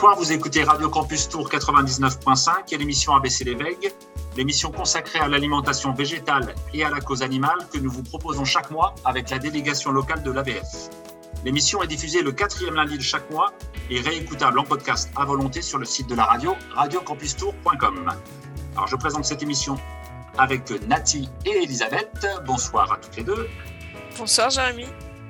Bonsoir, vous écoutez Radio Campus Tour 99.5 et l'émission ABC Les Veilles, l'émission consacrée à l'alimentation végétale et à la cause animale que nous vous proposons chaque mois avec la délégation locale de l'ABF. L'émission est diffusée le quatrième lundi de chaque mois et réécoutable en podcast à volonté sur le site de la radio, radiocampustour.com. Alors je présente cette émission avec Nati et Elisabeth. Bonsoir à toutes les deux. Bonsoir Jérémy.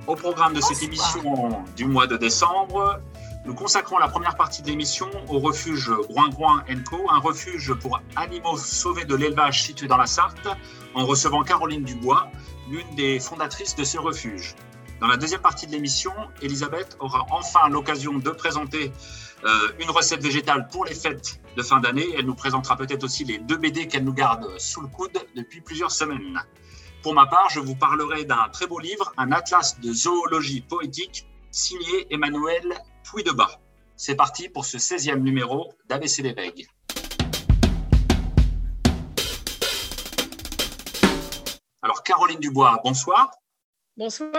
Au programme de cette émission du mois de décembre, nous consacrons la première partie de l'émission au refuge Groin-Groin Co, un refuge pour animaux sauvés de l'élevage situé dans la Sarthe, en recevant Caroline Dubois, l'une des fondatrices de ce refuge. Dans la deuxième partie de l'émission, Elisabeth aura enfin l'occasion de présenter euh, une recette végétale pour les fêtes de fin d'année. Elle nous présentera peut-être aussi les deux BD qu'elle nous garde sous le coude depuis plusieurs semaines. Pour ma part, je vous parlerai d'un très beau livre, un atlas de zoologie poétique signé Emmanuel Puy-de-Bas. C'est parti pour ce 16e numéro d'ABC les Veilles. Alors, Caroline Dubois, bonsoir. Bonsoir.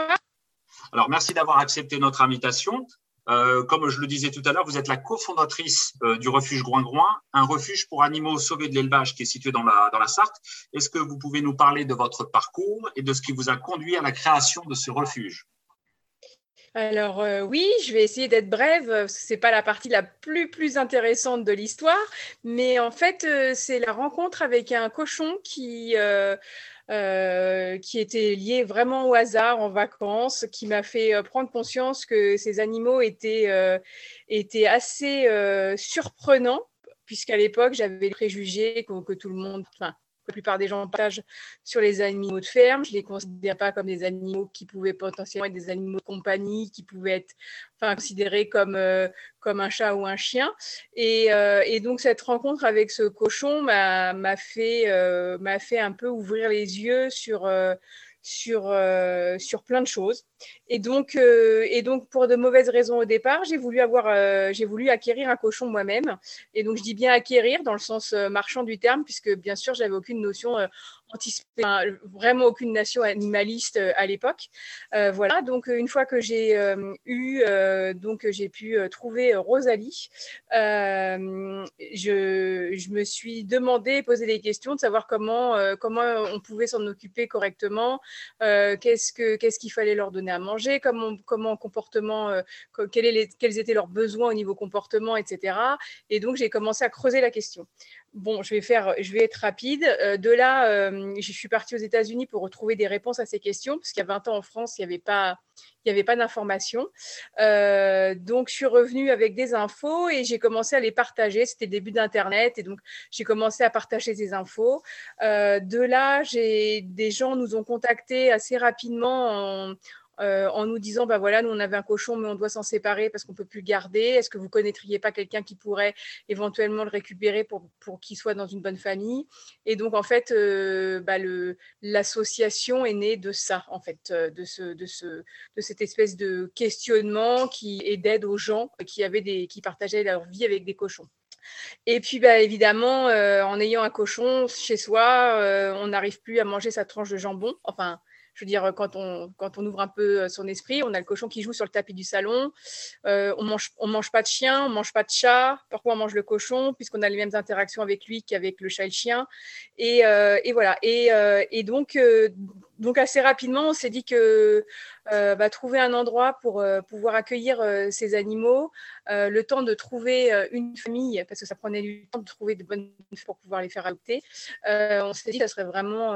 Alors, merci d'avoir accepté notre invitation. Euh, comme je le disais tout à l'heure, vous êtes la cofondatrice euh, du refuge Groin-Groin, un refuge pour animaux sauvés de l'élevage qui est situé dans la, dans la Sarthe. Est-ce que vous pouvez nous parler de votre parcours et de ce qui vous a conduit à la création de ce refuge? Alors euh, oui, je vais essayer d'être brève. Ce n'est pas la partie la plus plus intéressante de l'histoire, mais en fait c'est la rencontre avec un cochon qui euh, qui était lié vraiment au hasard en vacances, qui m'a fait euh, prendre conscience que ces animaux étaient, euh, étaient assez surprenants, puisqu'à l'époque, j'avais les préjugés que, tout le monde, la plupart des gens partagent sur les animaux de ferme. Je ne les considère pas comme des animaux qui pouvaient potentiellement être des animaux de compagnie, qui pouvaient être considérés comme, euh, comme un chat ou un chien. Et, euh, et donc, cette rencontre avec ce cochon m'a fait, euh, m'a fait un peu ouvrir les yeux sur sur, sur plein de choses. Et donc, et donc, pour de mauvaises raisons au départ, j'ai voulu, avoir, j'ai voulu acquérir un cochon moi-même. Et donc, je dis bien acquérir dans le sens marchand du terme, puisque bien sûr, j'avais aucune notion vraiment aucune nation animaliste euh, à l'époque. Euh, voilà, donc une fois que j'ai euh, eu, donc j'ai pu trouver Rosalie, je, je, me suis demandé, posé des questions de savoir comment, comment on pouvait s'en occuper correctement, qu'est-ce que qu'est-ce qu'il fallait leur donner à manger, comment, comment comportement, quels, quels étaient leurs besoins au niveau comportement, etc. Et donc j'ai commencé à creuser la question. Bon, je vais, faire, je vais être rapide. Euh, de là, euh, je suis partie aux États-Unis pour retrouver des réponses à ces questions, parce qu'il y a 20 ans en France, il n'y avait pas, il avait pas d'informations. Euh, donc, je suis revenue avec des infos et j'ai commencé à les partager. C'était le début d'Internet et donc j'ai commencé à partager ces infos. de là, des gens nous ont contactés assez rapidement en, euh, en nous disant, bah voilà, nous on avait un cochon, mais on doit s'en séparer parce qu'on peut plus le garder. Est-ce que vous connaîtriez pas quelqu'un qui pourrait éventuellement le récupérer pour, pour qu'il soit dans une bonne famille? Et donc en fait, euh, bah, l'association est née de ça, en fait, euh, de, ce, de, ce, de cette espèce de questionnement qui d'aide aux gens qui avaient des, qui partageaient leur vie avec des cochons. Et puis, bah, évidemment, en ayant un cochon chez soi, on n'arrive plus à manger sa tranche de jambon. Enfin, je veux dire, quand on, quand on ouvre un peu euh, son esprit, on a le cochon qui joue sur le tapis du salon. Euh, on mange, on mange pas de chien, on mange pas de chat. Pourquoi on mange le cochon? Puisqu'on a les mêmes interactions avec lui qu'avec le chat et le chien. Et, euh, voilà. Et donc, donc assez rapidement, on s'est dit que euh, bah, trouver un endroit pour euh, pouvoir accueillir euh, ces animaux, le temps de trouver une famille, parce que ça prenait du temps de trouver de bonnes pour pouvoir les faire adopter, on s'est dit que ça serait vraiment,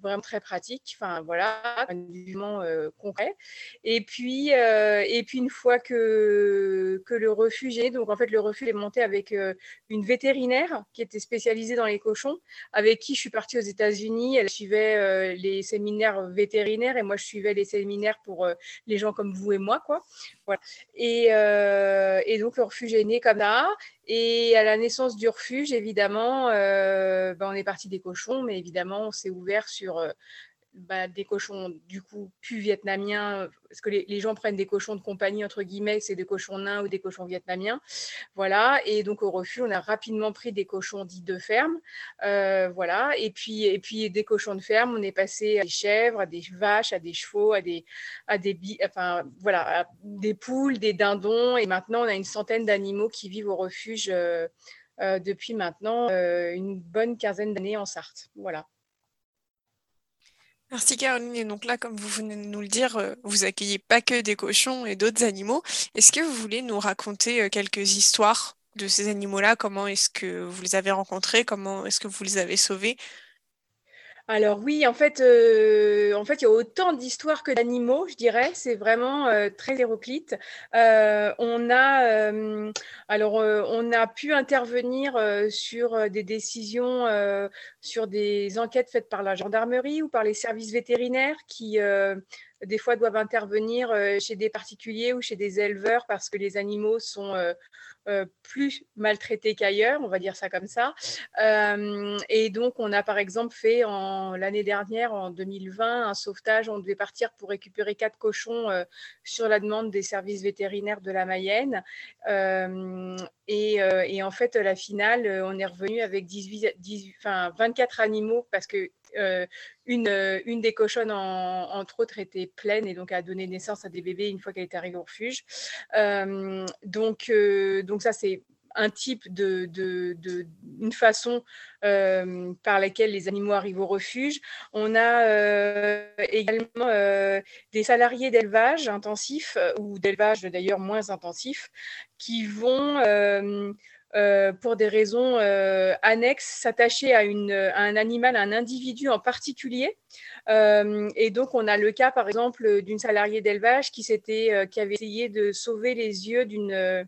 vraiment très pratique, enfin voilà, vraiment concret. Et puis, et puis une fois que, que le refuge est, donc en fait le refuge est monté avec une vétérinaire qui était spécialisée dans les cochons, avec qui je suis partie aux États-Unis, elle suivait les séminaires vétérinaires et moi je suivais les séminaires pour euh, les gens comme vous et moi, quoi. Voilà. Et, euh, et, donc le refuge est né comme ça. Et à la naissance du refuge, évidemment, euh, ben, on est parti des cochons, mais évidemment, on s'est ouvert sur bah, des cochons du coup plus vietnamiens, parce que les, gens prennent des cochons de compagnie entre guillemets, c'est des cochons nains ou des cochons vietnamiens, voilà. Et donc au refuge, on a rapidement pris des cochons dits de ferme, voilà. Et puis et puis des cochons de ferme, on est passé à des chèvres, à des vaches, à des chevaux, à des à des enfin voilà, des poules, des dindons, et maintenant on a une centaine d'animaux qui vivent au refuge. Euh, depuis maintenant euh, une bonne quinzaine d'années en Sarthe. Voilà. Merci Caroline. Et donc là, comme vous venez de nous le dire, euh, vous accueillez pas que des cochons et d'autres animaux. Est-ce que vous voulez nous raconter quelques histoires de ces animaux-là? Comment est-ce que vous les avez rencontrés? Comment est-ce que vous les avez sauvés? Alors oui, en fait, euh, en fait, il y a autant d'histoires que d'animaux, je dirais. C'est vraiment euh, très hétéroclite. Euh, on a pu intervenir sur des décisions, sur des enquêtes faites par la gendarmerie ou par les services vétérinaires qui des fois doivent intervenir chez des particuliers ou chez des éleveurs parce que les animaux sont euh, plus maltraités qu'ailleurs, on va dire ça comme ça. Euh, et donc, on a par exemple fait l'année dernière, en 2020, un sauvetage. On devait partir pour récupérer quatre cochons euh, sur la demande des services vétérinaires de la Mayenne. Et, en fait, la finale, on est revenu avec 18, 18, enfin, 24 animaux parce que euh, une, euh, une, des cochonnes, entre autres, était pleine et donc a donné naissance à des bébés une fois qu'elle était arrivée au refuge. Euh, donc, donc ça, c'est un type de, de, une façon par laquelle les animaux arrivent au refuge. On a également des salariés d'élevage intensif ou d'élevage d'ailleurs moins intensif qui vont euh, pour des raisons euh, annexes, s'attacher à, un animal, à un individu en particulier. Euh, et donc, on a le cas, par exemple, d'une salariée d'élevage qui, qui avait essayé de sauver les yeux d'une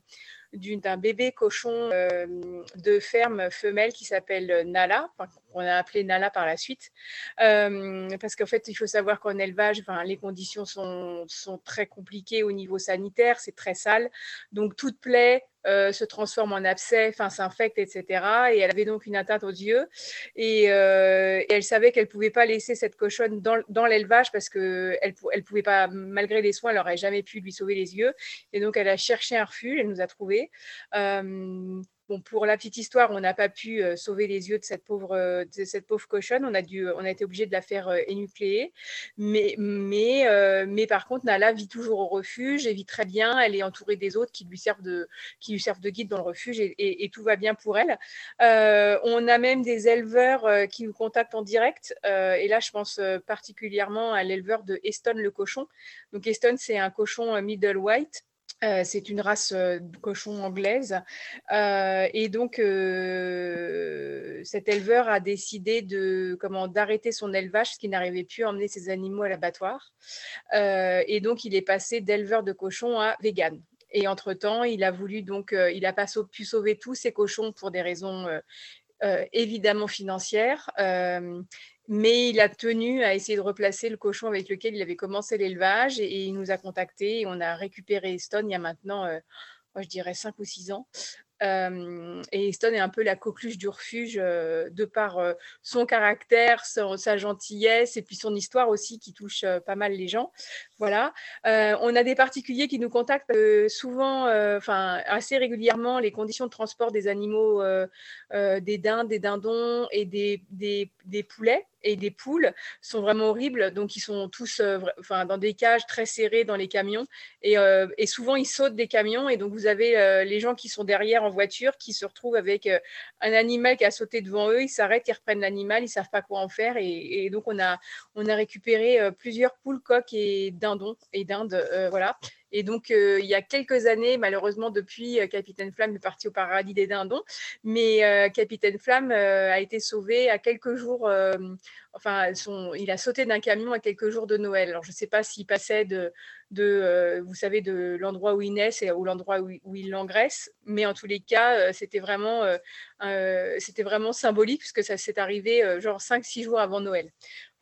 d'un bébé cochon de ferme femelle qui s'appelle Nala, qu'on a appelé Nala par la suite, parce qu'en fait, il faut savoir qu'en élevage, les conditions sont, très compliquées au niveau sanitaire, c'est très sale, donc toute plaie euh, se transforme en abcès, s'infecte, etc. Et elle avait donc une atteinte aux yeux. Et, euh, elle savait qu'elle ne pouvait pas laisser cette cochonne dans, l'élevage parce qu'elle ne pouvait pas, malgré les soins, elle n'aurait jamais pu lui sauver les yeux. Et donc elle a cherché un refuge, elle nous a trouvé. Bon, pour la petite histoire, on n'a pas pu euh, sauver les yeux de cette pauvre, euh, de cette pauvre cochonne. On a, dû, on a été obligé de la faire euh, énucléer. Mais, mais, mais par contre, Nala vit toujours au refuge et vit très bien. Elle est entourée des autres qui lui servent de, qui lui servent de guide dans le refuge et, tout va bien pour elle. on a même des éleveurs qui nous contactent en direct. et là, je pense particulièrement à l'éleveur de Eston le cochon. Donc, Eston, c'est un cochon middle white euh, c'est une race euh, de cochon anglaise. Euh, et donc, cet éleveur a décidé de, comment, d'arrêter son élevage parce qu'il n'arrivait plus à emmener ses animaux à l'abattoir. et donc, il est passé d'éleveur de cochons à vegan. Et entre-temps, il a voulu donc, il n'a pas pu sauver tous ses cochons pour des raisons évidemment financières mais il a tenu à essayer de replacer le cochon avec lequel il avait commencé l'élevage et, il nous a contactés et on a récupéré Stone il y a maintenant, euh, moi, je dirais, 5 ou 6 ans. Euh, et Stone est un peu la coqueluche du refuge euh, de par son caractère, sa gentillesse et puis son histoire aussi qui touche pas mal les gens. Voilà. on a des particuliers qui nous contactent souvent, enfin assez régulièrement, les conditions de transport des animaux, des dindes, des dindons et des, poulets et des poules sont vraiment horribles. Donc, ils sont tous euh, enfin, dans des cages très serrées dans les camions. Et, euh, souvent, ils sautent des camions. Et donc, vous avez euh, les gens qui sont derrière en voiture qui se retrouvent avec un animal qui a sauté devant eux. Ils s'arrêtent, ils reprennent l'animal, ils savent pas quoi en faire. Et, donc, on a, récupéré plusieurs poules, coques et dindons et dindes. voilà. Et donc, euh, il y a quelques années, malheureusement, depuis, euh, Capitaine Flamme est parti au paradis des dindons, mais euh, Capitaine Flamme a été sauvé à quelques jours, enfin, il a sauté d'un camion à quelques jours de Noël. Alors, je ne sais pas s'il passait de, de vous savez, de l'endroit où il naît ou l'endroit où, il l'engraisse, mais en tous les cas, c'était vraiment, c'était vraiment symbolique puisque ça s'est arrivé genre 5-6 jours avant Noël.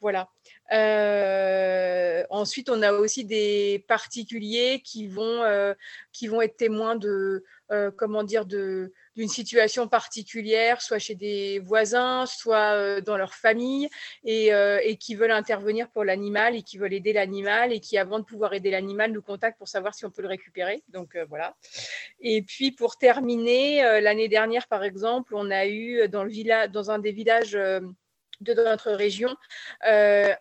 Voilà. Euh, ensuite, on a aussi des particuliers qui vont, euh, qui vont être témoins de, euh, comment dire, de, d'une situation particulière, soit chez des voisins, soit dans leur famille, et, et qui veulent intervenir pour l'animal et qui veulent aider l'animal et qui, avant de pouvoir aider l'animal, nous contactent pour savoir si on peut le récupérer. Donc voilà. Et puis pour terminer, l'année dernière, par exemple, on a eu dans, le village, dans un des villages de notre région, euh,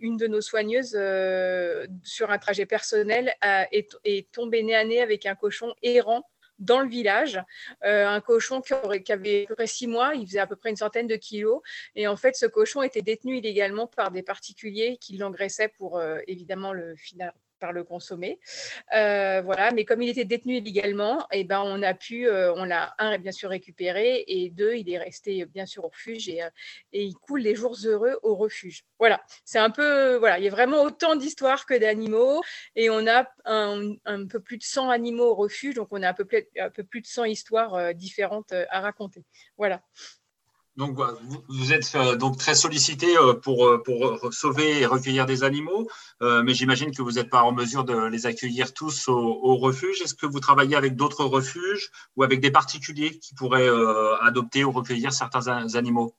une de nos soigneuses, euh, sur un trajet personnel, est, tombée nez à nez avec un cochon errant dans le village, euh, un cochon qui, aurait, qui, avait à peu près six mois, il faisait à peu près une centaine de kilos, et en fait ce cochon était détenu illégalement par des particuliers qui l'engraissaient pour évidemment le, par le consommer. Euh, voilà, mais comme il était détenu illégalement, et eh ben, on a pu, euh, on l'a un bien sûr récupéré et deux, il est resté bien sûr au refuge et, euh, et il coule les jours heureux au refuge. Voilà, c'est un peu, voilà, il y a vraiment autant d'histoires que d'animaux et on a un, un, peu plus de 100 animaux au refuge, donc on a un peu, un peu plus de 100 histoires différentes à raconter. Voilà. Donc, vous êtes euh, donc très sollicité euh, pour, euh, pour sauver et recueillir des animaux, mais j'imagine que vous n'êtes pas en mesure de les accueillir tous au, refuge. Est-ce que vous travaillez avec d'autres refuges ou avec des particuliers qui pourraient adopter ou recueillir certains animaux?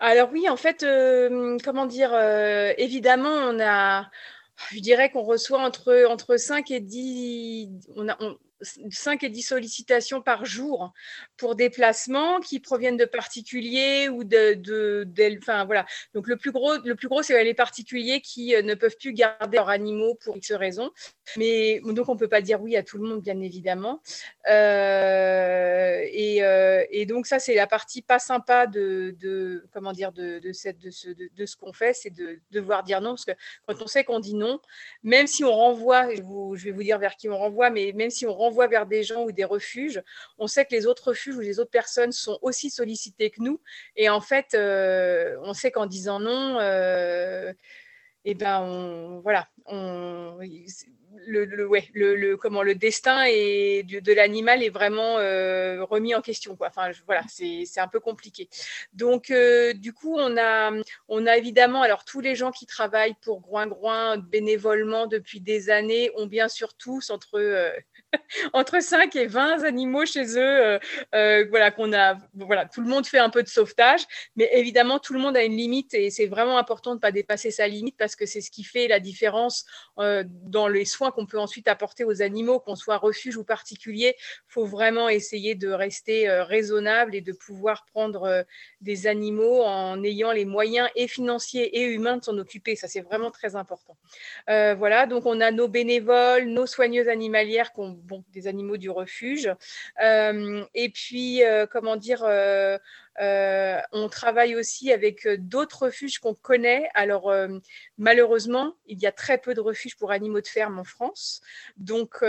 Alors oui, en fait, comment dire, évidemment, on a, je dirais qu'on reçoit entre, entre 5 et 10, on a, 5 et 10 sollicitations par jour pour des placements qui proviennent de particuliers ou de, de, enfin voilà. Donc le plus gros, le plus gros, c'est les particuliers qui euh, ne peuvent plus garder leurs animaux pour X raisons. Mais donc on peut pas dire oui à tout le monde, bien évidemment. Euh, et, euh, et, donc ça, c'est la partie pas sympa de, de comment dire de, de cette de ce ce qu'on fait, c'est de devoir dire non parce que quand on sait qu'on dit non, même si on renvoie, je, vous, je vais vous dire vers qui on renvoie, mais même si on renvoie vers des gens ou des refuges, on sait que les autres refuges ou les autres personnes sont aussi sollicités que nous. Et en fait, euh, on sait qu'en disant non, euh, eh ben, voilà, le, comment, le destin et de, l'animal est vraiment euh, remis en question. C'est un peu compliqué. Donc, du coup, on a, on évidemment, alors tous les gens qui travaillent pour Groin-Groin bénévolement depuis des années ont bien sûr tous entre, euh, entre 5 et 20 animaux chez eux. voilà, qu'on a, voilà, tout le monde fait un peu de sauvetage, mais évidemment, tout le monde a une limite et c'est vraiment important de ne pas dépasser sa limite parce que c'est ce qui fait la différence dans les soins qu'on peut ensuite apporter aux animaux, qu'on soit refuge ou particulier, faut vraiment essayer de rester euh, raisonnable et de pouvoir prendre euh, des animaux en ayant les moyens et financiers et humains de s'en occuper. Ça, c'est vraiment très important. Euh, voilà, donc on a nos bénévoles, nos soigneuses animalières, qui ont bon, des animaux du refuge. et puis, comment dire, euh, on travaille aussi avec euh, d'autres refuges qu'on connaît. Alors, euh, malheureusement, il y a très peu de refuges pour animaux de ferme en France. Donc,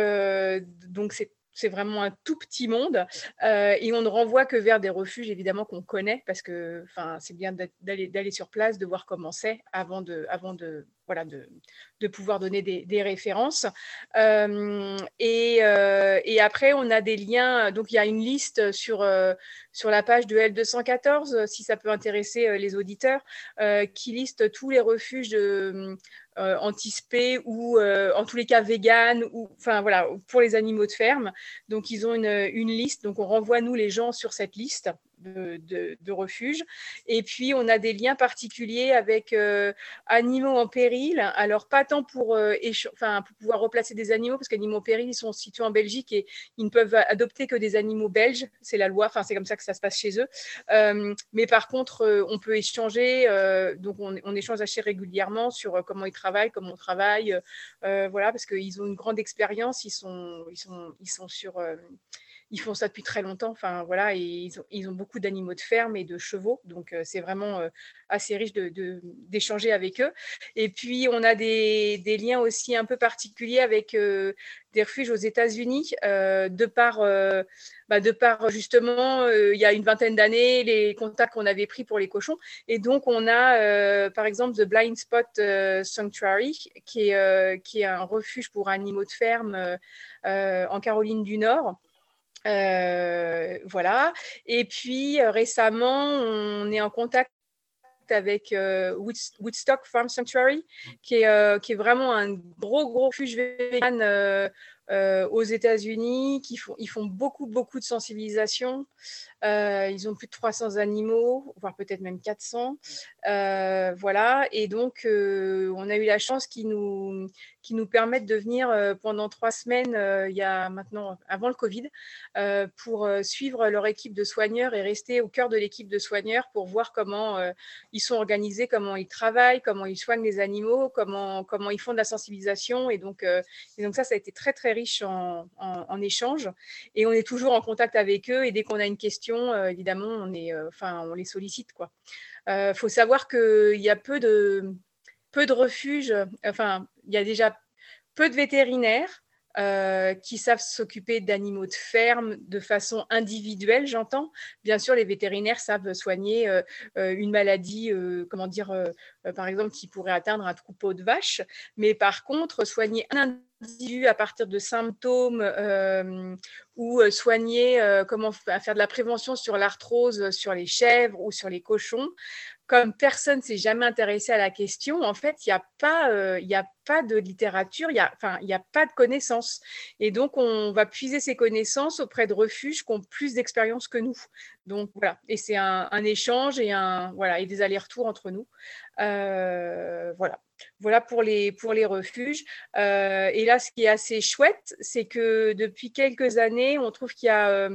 donc c'est c'est vraiment un tout petit monde et on ne renvoie que vers des refuges évidemment qu'on connaît parce que enfin c'est bien d'aller sur place de voir comment c'est avant de avant de voilà, de, pouvoir donner des, références. Euh, et, euh, et, après, on a des liens. Donc, il y a une liste sur, euh, sur la page de L214, si ça peut intéresser les auditeurs, qui liste tous les refuges de, anti-spé ou en tous les cas vegan ou enfin voilà pour les animaux de ferme. Donc ils ont une, une liste. Donc on renvoie nous les gens sur cette liste de, refuge. Et puis, on a des liens particuliers avec euh, animaux en péril. Alors, pas tant pour, euh, pour pouvoir replacer des animaux, parce qu'animaux en péril, ils sont situés en Belgique et ils ne peuvent adopter que des animaux belges. C'est la loi, enfin, c'est comme ça que ça se passe chez eux. Euh, mais par contre, on peut échanger. donc, on, on, échange assez régulièrement sur comment ils travaillent, comment on travaille. voilà, parce qu'ils ont une grande expérience. Ils sont, ils sont, ils sont sur ils font ça depuis très longtemps. Enfin, voilà, et ils, ont, beaucoup d'animaux de ferme et de chevaux. Donc, euh, c'est vraiment euh, assez riche d'échanger avec eux. Et puis, on a des, liens aussi un peu particuliers avec euh, des refuges aux États-Unis, de par, bah, de par justement, il y a une vingtaine d'années, les contacts qu'on avait pris pour les cochons. Et donc, on a, par exemple, The Blind Spot Sanctuary, qui est un refuge pour animaux de ferme en Caroline du Nord. Euh, voilà. Et puis euh, récemment, on est en contact avec euh, Woodstock Farm Sanctuary, qui est, vraiment un gros, gros refuge vegan aux États-Unis, qui font, ils font beaucoup, beaucoup de sensibilisation. Ils ont plus de 300 animaux, voire peut-être même 400. voilà, et donc on a eu la chance qu'ils nous, qui nous permettent de venir pendant trois semaines, il y a maintenant, avant le Covid, pour suivre leur équipe de soigneurs et rester au cœur de l'équipe de soigneurs pour voir comment ils sont organisés, comment ils travaillent, comment ils soignent les animaux, comment, comment ils font de la sensibilisation. Et donc, et donc ça, ça a été très, très riche en, en, échange. Et on est toujours en contact avec eux. Et dès qu'on a une question, évidemment, on, est, enfin, on les sollicite. Il faut savoir qu'il y a peu de peu de refuges, enfin, il y a déjà peu de vétérinaires euh, qui savent s'occuper d'animaux de ferme de façon individuelle, j'entends. Bien sûr, les vétérinaires savent soigner euh, euh, une maladie, comment dire, par exemple, qui pourrait atteindre un troupeau de vaches. Mais par contre, soigner un individu à partir de symptômes ou soigner, comment faire de la prévention sur l'arthrose, sur les chèvres ou sur les cochons, comme personne ne s'est jamais intéressé à la question, en fait, il n'y a, pas, euh, a pas de littérature, il n'y a, a pas de connaissances. Et donc, on va puiser ces connaissances auprès de refuges qui ont plus d'expérience que nous. Donc, voilà. Et c'est un, échange et, un, voilà, et des allers-retours entre nous. Euh, voilà. Voilà pour les, pour les refuges. Euh, et là, ce qui est assez chouette, c'est que depuis quelques années, on trouve qu'il y a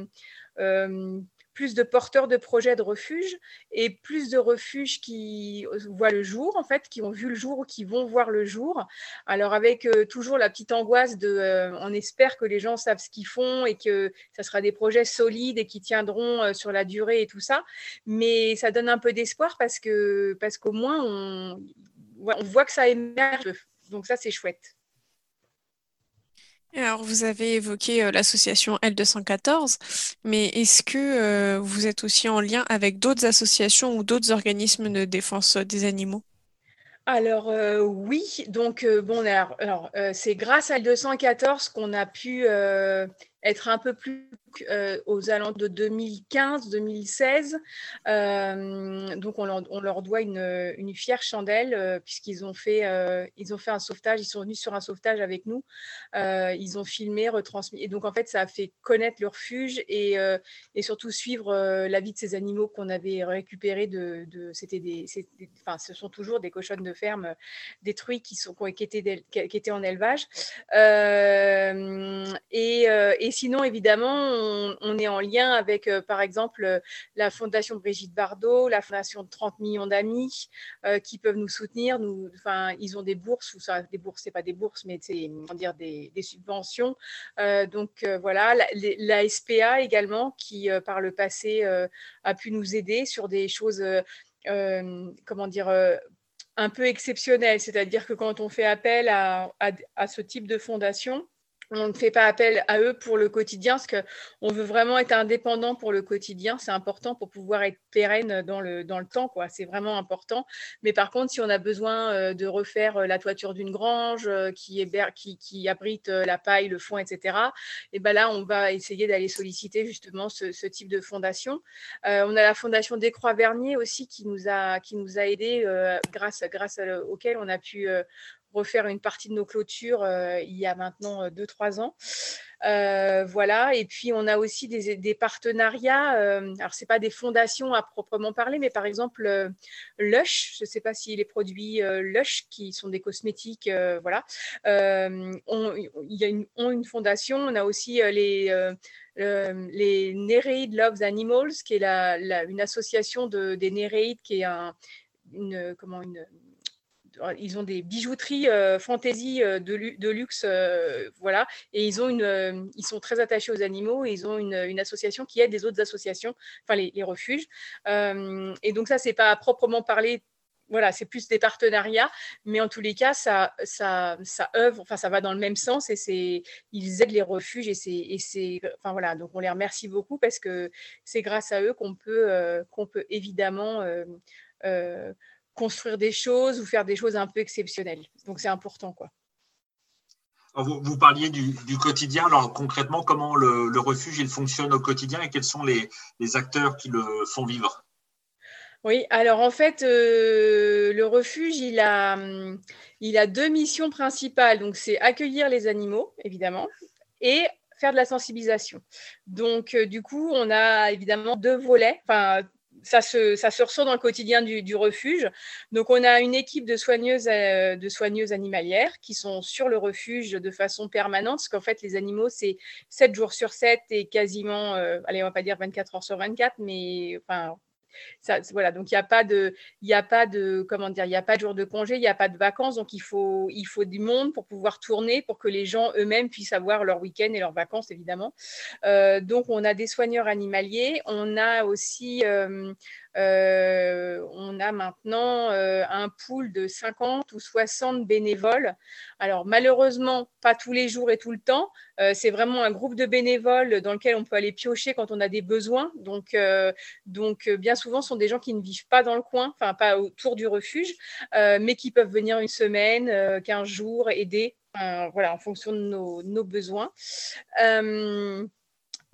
plus de porteurs de projets de refuge et plus de refuges qui voient le jour, en fait, qui ont vu le jour ou qui vont voir le jour. Alors avec euh, toujours la petite angoisse de, euh, on espère que les gens savent ce qu'ils font et que ça sera des projets solides et qui tiendront euh, sur la durée et tout ça. Mais ça donne un peu d'espoir parce que parce qu'au moins on, on voit que ça émerge. Donc ça c'est chouette. Alors, vous avez évoqué euh, l'association L214, mais est-ce que euh, vous êtes aussi en lien avec d'autres associations ou d'autres organismes de défense des animaux? Alors euh, oui, donc bon, alors, c'est grâce à L214 qu'on a pu être un peu plus euh, aux alentours de 2015-2016. Euh, donc, on leur, doit une, fière chandelle euh, puisqu'ils ont, fait, ont fait un sauvetage, ils sont venus sur un sauvetage avec nous. ils ont filmé, retransmis. Et donc, en fait, ça a fait connaître le refuge et, surtout suivre la vie de ces animaux qu'on avait récupérés. C'était des, enfin, ce sont toujours des cochonnes de ferme détruites qui, qui, étaient, en élevage. et sinon, évidemment, on, est en lien avec, euh, par exemple, euh, la Fondation Brigitte Bardot, la Fondation de 30 millions d'amis euh, qui peuvent nous soutenir. Nous, ils ont des bourses, ou ça, des bourses, c'est pas des bourses, mais c'est dire des, subventions. donc voilà, la, SPA également qui, par le passé, a pu nous aider sur des choses, comment dire un peu exceptionnelles. c'est-à-dire que quand on fait appel à, ce type de fondation, on ne fait pas appel à eux pour le quotidien, parce qu'on veut vraiment être indépendant pour le quotidien. C'est important pour pouvoir être pérenne dans le, temps. C'est vraiment important. Mais par contre, si on a besoin euh, de refaire euh, la toiture d'une grange euh, qui, abrite la paille, le foin, etc., et ben là, on va essayer d'aller solliciter justement ce, type de fondation. on a la fondation des Croix-Vernier aussi qui nous a, qui aidés, grâce, grâce auquel on a pu refaire une partie de nos clôtures euh, il y a maintenant 2-3 euh, ans. Euh, voilà, et puis on a aussi des, partenariats. alors, ce n'est pas des fondations à proprement parler, mais par exemple, Lush, je ne sais pas si les produits Lush, qui sont des cosmétiques, voilà, ont, y a une, fondation. On a aussi les. les Nereid Loves Animals, qui est la, une association de, des Nereid, qui est un, une, comment, une, ils ont des bijouteries euh, fantaisie euh, de, luxe, euh, voilà, et ils ont une, ils sont très attachés aux animaux et ils ont une, association qui aide des autres associations, enfin les, refuges. et donc ça, c'est pas à proprement parler voilà, c'est plus des partenariats, mais en tous les cas, ça, ça, ça œuvre, enfin, ça va dans le même sens et c'est, ils aident les refuges et c'est, enfin voilà, donc on les remercie beaucoup parce que c'est grâce à eux qu'on peut, qu'on peut évidemment construire des choses ou faire des choses un peu exceptionnelles. Donc c'est important. quoi. Vous, parliez du, quotidien. Alors concrètement, comment le, refuge il fonctionne au quotidien et quels sont les, acteurs qui le font vivre? Oui, alors en fait, euh, le refuge, il a, il a deux missions principales. Donc c'est accueillir les animaux, évidemment, et faire de la sensibilisation. Donc, du coup, on a évidemment deux volets, enfin, ça se, ça se, ressent dans le quotidien du, refuge. Donc, on a une équipe de soigneuses, de soigneuses animalières qui sont sur le refuge de façon permanente, parce qu'en fait, les animaux, c'est 7 jours sur 7 et quasiment, allez, on va pas dire 24 heures sur 24, mais enfin, voilà, donc il n'y a pas de, il a pas de, comment dire, il a pas de jour de congé, il n'y a pas de vacances, donc il faut, il faut du monde pour pouvoir tourner, pour que les gens eux-mêmes puissent avoir leur week-end et leurs vacances, évidemment. Euh, donc on a des soigneurs animaliers, on a aussi euh, on a maintenant euh, un pool de 50 ou 60 bénévoles. Alors malheureusement, pas tous les jours et tout le temps. Euh, c'est vraiment un groupe de bénévoles dans lequel on peut aller piocher quand on a des besoins. Donc, donc bien souvent, ce sont des gens qui ne vivent pas dans le coin, enfin pas autour du refuge, mais qui peuvent venir une semaine, 15 jours, aider. voilà, en fonction de nos besoins.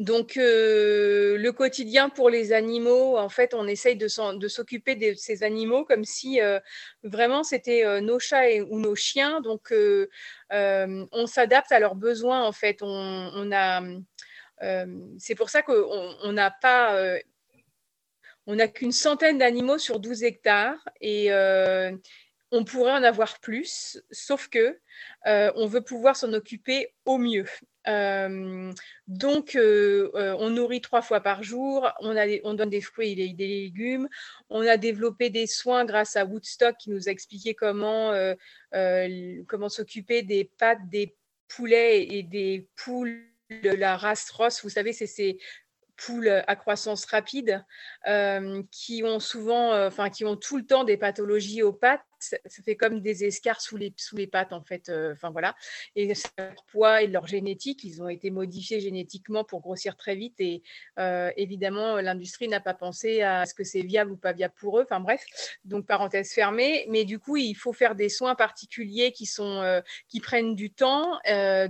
Donc, euh, le quotidien pour les animaux, en fait, on essaye de, s'occuper de ces animaux comme si euh, vraiment c'était euh, nos chats ou nos chiens. Donc, on s'adapte à leurs besoins, en fait. On, a, c'est pour ça qu'on n'a pas, on n'a qu'une centaine d'animaux sur 12 hectares et on pourrait en avoir plus, sauf que on veut pouvoir s'en occuper au mieux. Donc, on nourrit trois fois par jour, on donne des fruits et des, légumes. On a développé des soins grâce à Woodstock qui nous a expliqué comment, comment s'occuper des pattes des poulets et des poules de la race Ross. Vous savez, c'est ces poules à croissance rapide qui ont souvent, enfin, qui ont tout le temps des pathologies aux pattes ça, fait comme des escarres sous les, sous les pattes, en fait. Euh, enfin, voilà. Et leur poids et leur génétique, ils ont été modifiés génétiquement pour grossir très vite. Et euh, évidemment, l'industrie n'a pas pensé à ce que c'est viable ou pas viable pour eux. Enfin, bref. Donc, parenthèse fermée. Mais du coup, il faut faire des soins particuliers qui, sont, euh, qui prennent du temps.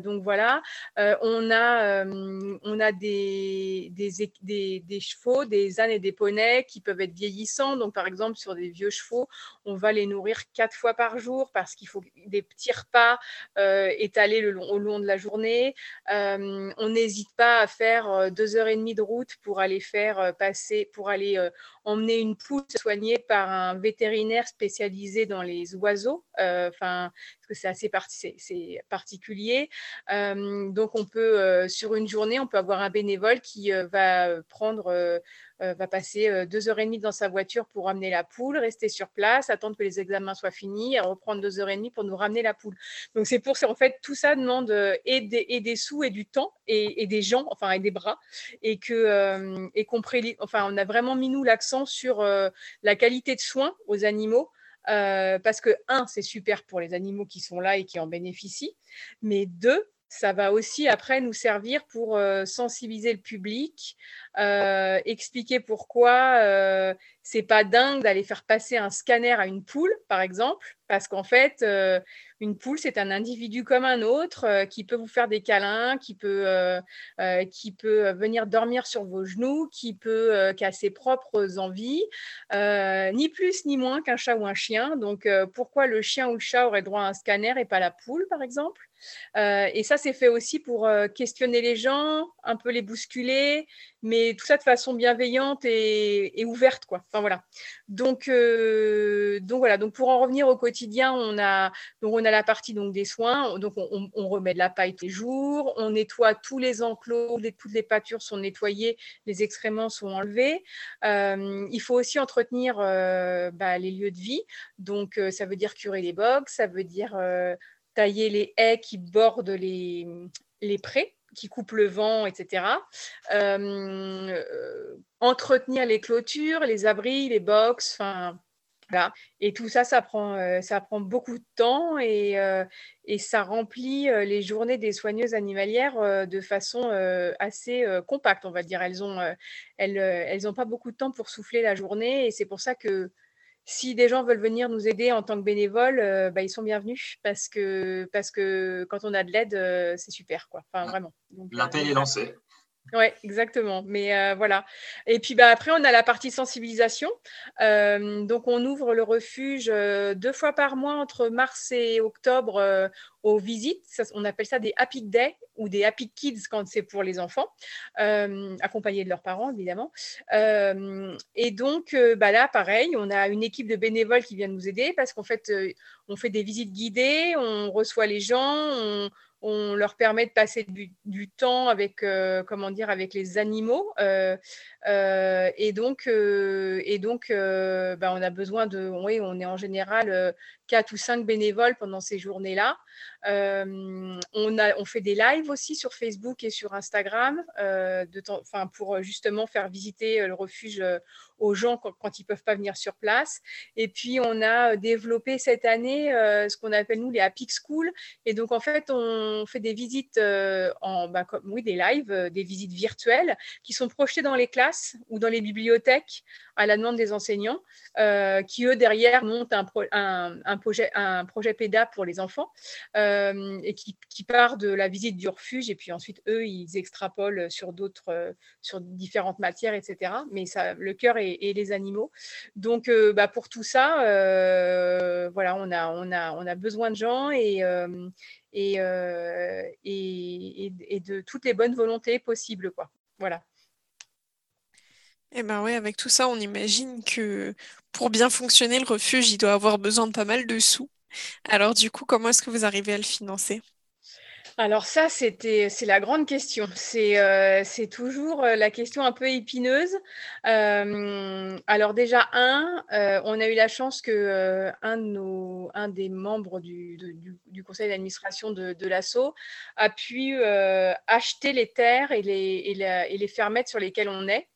donc, voilà. on a, on a des, des, des, des chevaux, des ânes et des poneys qui peuvent être vieillissants. Donc, par exemple, sur des vieux chevaux, on va les nourrir quatre fois par jour parce qu'il faut des petits repas euh, étalés au long de la journée. Euh, on n'hésite pas à faire euh, deux heures et demie de route pour aller faire passer, pour aller emmener une poule soignée par un vétérinaire spécialisé dans les oiseaux. Enfin, parce que c'est assez particulier. donc, on peut, sur une journée, on peut avoir un bénévole qui va prendre euh, va passer euh, deux heures et demie dans sa voiture pour ramener la poule, rester sur place, attendre que les examens soient finis, et reprendre deux heures et demie pour nous ramener la poule. Donc c'est pour ça, en fait, tout ça demande euh, et des, sous et du temps et, des gens, enfin et des bras, et que et qu'on enfin on a vraiment mis nous l'accent sur la qualité de soins aux animaux. Parce que, un, c'est super pour les animaux qui sont là et qui en bénéficient, mais deux, ça va aussi après nous servir pour sensibiliser le public, expliquer pourquoi euh, c'est pas dingue d'aller faire passer un scanner à une poule, par exemple, parce qu'en fait, une poule, c'est un individu comme un autre qui peut vous faire des câlins, qui peut, peut venir dormir sur vos genoux, qui peut, qui a ses propres envies, ni plus ni moins qu'un chat ou un chien. Donc, pourquoi le chien ou le chat aurait droit à un scanner et pas la poule, par exemple? Euh, et ça, c'est fait aussi pour euh, questionner les gens, un peu les bousculer, mais tout ça de façon bienveillante et, ouverte, quoi. Enfin voilà. Donc, euh, voilà. Donc pour en revenir au quotidien, on a la partie des soins. On, remet de la paille tous les jours, on nettoie tous les enclos, toutes les pâtures sont nettoyées, les excréments sont enlevés. il faut aussi entretenir bah, les lieux de vie. Donc ça veut dire curer les box, ça veut dire tailler les haies qui bordent les prés, qui coupent le vent, etc. Euh, entretenir les clôtures, les abris, les box, enfin. Et tout ça, ça prend, euh, ça prend beaucoup de temps et, euh, ça remplit les journées des soigneuses animalières de façon assez compacte, on va dire. Elles n'ont elles, elles pas beaucoup de temps pour souffler la journée et c'est pour ça que si des gens veulent venir nous aider en tant que bénévoles, euh, bah, ils sont bienvenus parce que, parce que quand on a de l'aide, euh, c'est super. Quoi. Enfin, vraiment. L'appel est lancé. Oui, exactement. Mais euh, voilà. Et puis bah, après, on a la partie sensibilisation. Euh, donc, on ouvre le refuge euh, deux fois par mois entre mars et octobre aux visites. on appelle ça des Happy Day ou des Happy Kids quand c'est pour les enfants, accompagnés de leurs parents, évidemment. et donc, bah, là, pareil, on a une équipe de bénévoles qui vient nous aider parce qu'en fait, on fait des visites guidées, on reçoit les gens, on, on leur permet de passer du, temps avec, euh, comment dire, avec les animaux. Euh, euh, et donc, et donc bah, on a besoin de, on est en général quatre ou cinq bénévoles pendant ces journées-là. on, a, on fait des lives aussi sur Facebook et sur Instagram de temps, pour justement faire visiter le refuge aux gens quand, ils ne peuvent pas venir sur place. Et puis, on a développé cette année euh, ce qu'on appelle, nous, les Happy School. Et donc, en fait, on fait des visites euh, en, bah, comme, oui, des lives, euh, des visites virtuelles qui sont projetées dans les classes ou dans les bibliothèques à la demande des enseignants, qui, eux, derrière, montent un, projet, un projet PEDA pour les enfants et qui, part de la visite du refuge. Et puis ensuite, eux, ils extrapolent sur d'autres, sur différentes matières, etc. Mais ça, le cœur et, les animaux. Donc, euh, bah, pour tout ça, euh, voilà, on a, on, a, on a besoin de gens et, euh, et, et, de toutes les bonnes volontés possibles. Quoi. Voilà. Eh ben oui, avec tout ça, on imagine que pour bien fonctionner, le refuge, il doit avoir besoin de pas mal de sous. Alors du coup, comment est-ce que vous arrivez à le financer? Alors ça, c'était, c'est la grande question. C'est, euh, c'est toujours euh, la question un peu épineuse. Euh, alors déjà, un, on a eu la chance que un, de nos, un des membres du, du, conseil d'administration de, de l'ASSO a pu acheter les terres et les, et, les faire mettre sur lesquelles on est.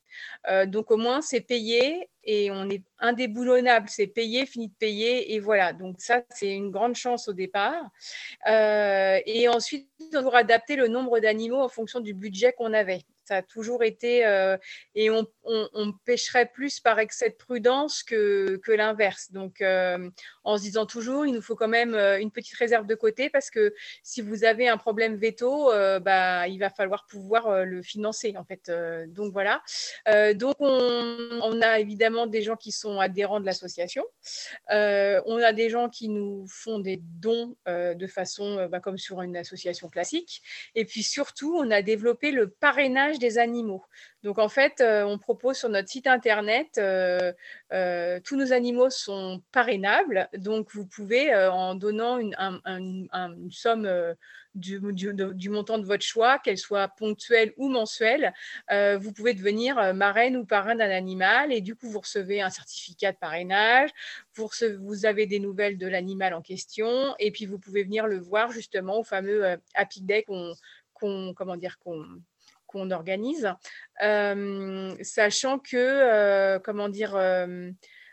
donc au moins, c'est payé et on est indéboulonnable, c'est payé, fini de payer, et voilà. Donc ça, c'est une grande chance au départ. Euh, et ensuite, on doit adapter le nombre d'animaux en fonction du budget qu'on avait. Ça a toujours été, euh, et on, pêcherait plus par excès de prudence que, l'inverse. Donc, euh, en se disant toujours, il nous faut quand même euh, une petite réserve de côté parce que si vous avez un problème veto, bah, il va falloir pouvoir le financer, en fait. donc, voilà. donc, on, a évidemment des gens qui sont adhérents de l'association. on a des gens qui nous font des dons de façon, bah, comme sur une association classique. Et puis, surtout, on a développé le parrainage des animaux. Donc en fait, euh, on propose sur notre site internet, euh, euh, tous nos animaux sont parrainables. Donc vous pouvez, en donnant une, somme du, montant de votre choix, qu'elle soit ponctuelle ou mensuelle, vous pouvez devenir marraine ou parrain d'un animal. Et du coup vous recevez un certificat de parrainage, vous, vous avez des nouvelles de l'animal en question. Et puis vous pouvez venir le voir justement au fameux Happy Day qu'on, qu'on qu'on organise, euh, sachant que, euh, comment dire, euh,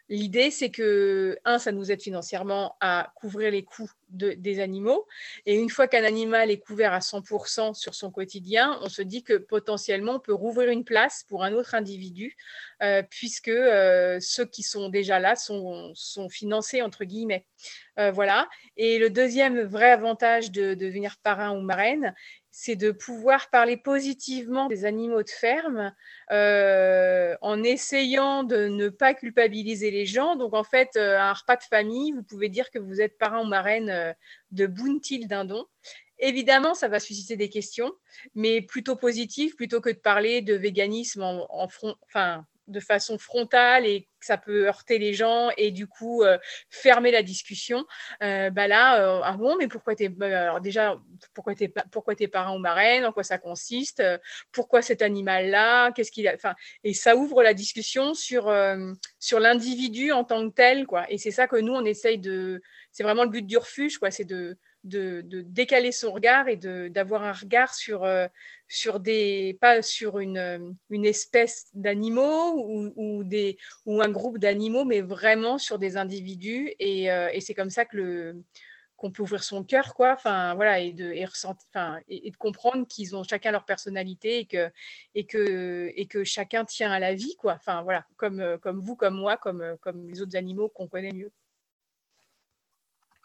l'idée c'est que, un, ça nous aide financièrement à couvrir les coûts des animaux, et une fois qu'un animal est couvert à 100% sur son quotidien, on se dit que potentiellement on peut rouvrir une place pour un autre individu, puisque ceux qui sont déjà là sont, financés, entre guillemets. voilà. Et le deuxième vrai avantage de devenir parrain ou marraine, c'est de pouvoir parler positivement des animaux de ferme euh, en essayant de ne pas culpabiliser les gens. Donc, en fait, euh, un repas de famille, vous pouvez dire que vous êtes parent ou marraine euh, de Bountil Dindon. Évidemment, ça va susciter des questions, mais plutôt positives, plutôt que de parler de véganisme en, front, de façon frontale et que ça peut heurter les gens et du coup euh, fermer la discussion, euh, bah là, euh, ah bon, mais pourquoi t'es, bah, alors déjà, pourquoi t'es, pourquoi t'es parent ou marraine, en quoi ça consiste, pourquoi cet animal-là, qu'est-ce qu'il a, enfin, et ça ouvre la discussion sur sur l'individu en tant que tel, quoi. Et c'est ça que nous on essaye de, c'est vraiment le but du refuge, quoi, c'est de de, décaler son regard et d'avoir un regard sur, euh, sur des, pas sur une, euh, une espèce d'animaux ou, ou, des, ou un groupe d'animaux, mais vraiment sur des individus. Et, euh, et c'est comme ça que le qu'on peut ouvrir son cœur, quoi, enfin voilà, et de, et, enfin, et, de comprendre qu'ils ont chacun leur personnalité et que, et que, et que chacun tient à la vie, quoi, enfin voilà, comme, comme vous, comme moi, comme, comme les autres animaux qu'on connaît mieux.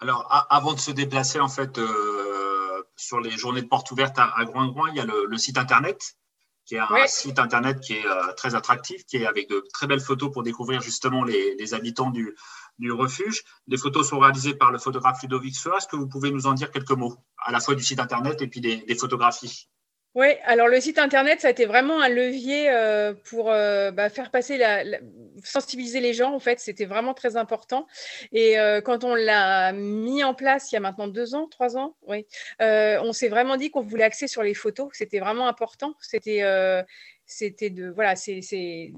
Alors, avant de se déplacer, en fait, euh, sur les journées de portes ouvertes à, à Groin-Groin, il y a le, site internet qui est un site internet qui est très attractif, qui est avec de très belles photos pour découvrir justement les, habitants du, du, refuge. Les photos sont réalisées par le photographe Ludovic Soa. Est-ce que vous pouvez nous en dire quelques mots, à la fois du site internet et puis des photographies? Oui, alors le site internet, ça a été vraiment un levier euh, pour euh, bah, faire passer la, sensibiliser les gens. En fait, c'était vraiment très important. Et euh, quand on l'a mis en place il y a maintenant deux ans, trois ans, oui, on s'est vraiment dit qu'on voulait axer sur les photos. C'était vraiment important. C'était c'était de voilà, c'était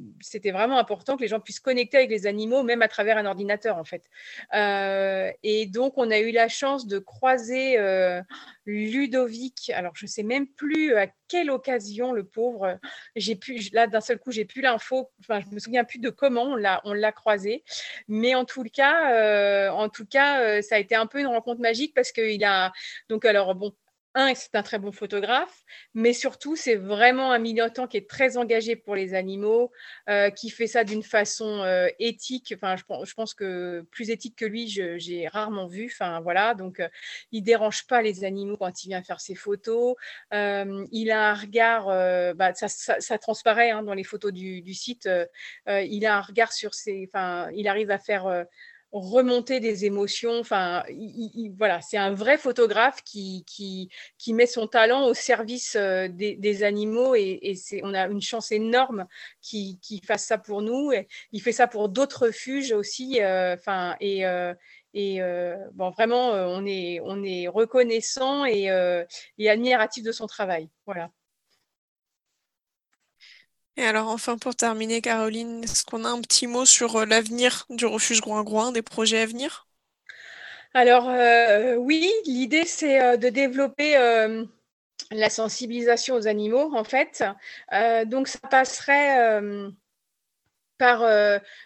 vraiment important que les gens puissent connecter avec les animaux, même à travers un ordinateur en fait. Euh, et donc on a eu la chance de croiser euh, Ludovic. Alors je sais même plus à quelle occasion le pauvre. J'ai pu là d'un seul coup j'ai plus l'info. Enfin je me souviens plus de comment on l'a on l'a croisé. Mais en tout cas euh, en tout cas ça a été un peu une rencontre magique parce qu'il a donc alors bon un, c'est un très bon photographe, mais surtout, c'est vraiment un militant qui est très engagé pour les animaux, euh, qui fait ça d'une façon euh, éthique. Enfin, je, pense que plus éthique que lui, j'ai rarement vu. Enfin, voilà, donc euh, il dérange pas les animaux quand il vient faire ses photos. il a un regard, bah, ça, transparaît hein, dans les photos du, du site. il a un regard sur ses, enfin, il arrive à faire remonter des émotions. Enfin, voilà, c'est un vrai photographe qui, qui, met son talent au service euh, des, animaux et, c'est, on a une chance énorme qu'il, fasse ça pour nous. Et il fait ça pour d'autres refuges aussi. Euh, enfin, et, euh, et bon, vraiment, on est, on est reconnaissant et, et admiratif de son travail. Voilà. Et alors enfin pour terminer, Caroline, est-ce qu'on a un petit mot sur euh, l'avenir du refuge Groin-Groin, des projets à venir? Alors euh, oui, l'idée c'est euh, de développer la sensibilisation aux animaux en fait. donc ça passerait par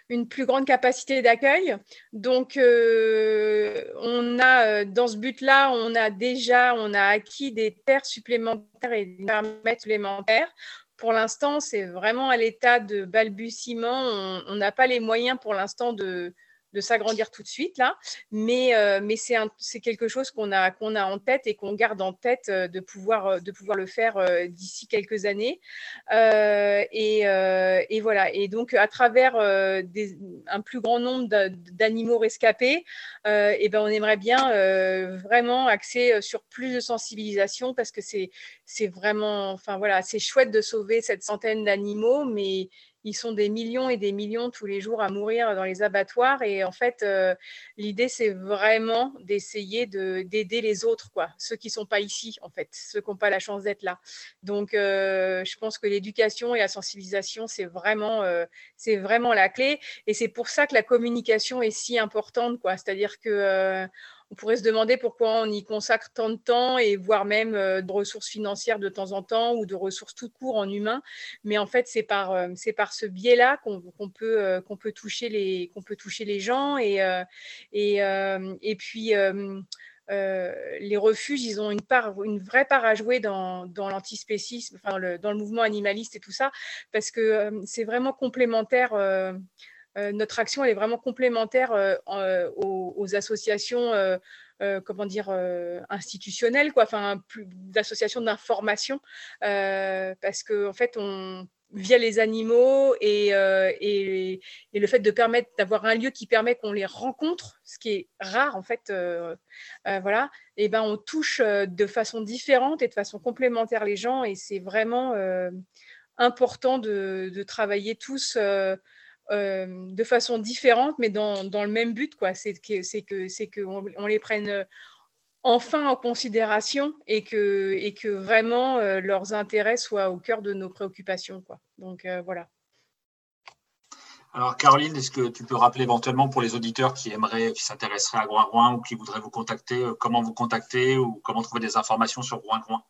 une plus grande capacité d'accueil. Donc, on a dans ce but-là, on a déjà, on a acquis des terres supplémentaires et des permètres supplémentaires pour l'instant, c'est vraiment à l'état de balbutiement. On n'a pas les moyens pour l'instant de, de s'agrandir tout de suite là, mais, euh, mais c'est quelque chose qu'on a, qu'on a en tête et qu'on garde en tête euh, de, pouvoir, euh, de pouvoir le faire d'ici quelques années. Et, et, voilà, et donc à travers un plus grand nombre d'animaux rescapés, et eh ben, on aimerait bien vraiment axer sur plus de sensibilisation parce que c'est vraiment, enfin voilà, c'est chouette de sauver cette centaine d'animaux, mais ils sont des millions et des millions tous les jours à mourir dans les abattoirs. Et en fait, euh, l'idée, c'est vraiment d'essayer d'aider les autres, quoi, ceux qui ne sont pas ici, en fait, ceux qui n'ont pas la chance d'être là. Donc, euh, je pense que l'éducation et la sensibilisation, c'est vraiment, euh, c'est vraiment la clé. Et c'est pour ça que la communication est si importante, quoi. C'est-à-dire que on pourrait se demander pourquoi on y consacre tant de temps et voire même euh, de ressources financières de temps en temps ou de ressources tout court en humain. Mais en fait, c'est par, euh, c'est par ce biais-là qu'on, peut, euh, qu'on, peut toucher les, qu'on peut toucher les gens. Et, et, et puis, les refuges, ils ont une, part, une vraie part à jouer dans, dans l'antispécisme, enfin, dans le mouvement animaliste et tout ça, parce que c'est vraiment complémentaire. Notre action elle est vraiment complémentaire euh, euh, aux, associations comment dire institutionnelles quoi. Enfin d'associations d'information parce que en fait on via les animaux et, et, le fait de permettre d'avoir un lieu qui permet qu'on les rencontre, ce qui est rare en fait, voilà, et eh ben on touche de façon différente et de façon complémentaire les gens. Et c'est vraiment important de, de, travailler tous euh, de façon différente, mais dans, le même but, quoi. C'est que c'est que c'est on les prenne euh, enfin en considération et que et que vraiment euh, leurs intérêts soient au cœur de nos préoccupations, quoi. Donc voilà. Alors Caroline, est-ce que tu peux rappeler éventuellement pour les auditeurs qui aimeraient, qui s'intéresseraient à Groin-Groin ou qui voudraient vous contacter, comment vous contacter ou comment trouver des informations sur Groin-Groin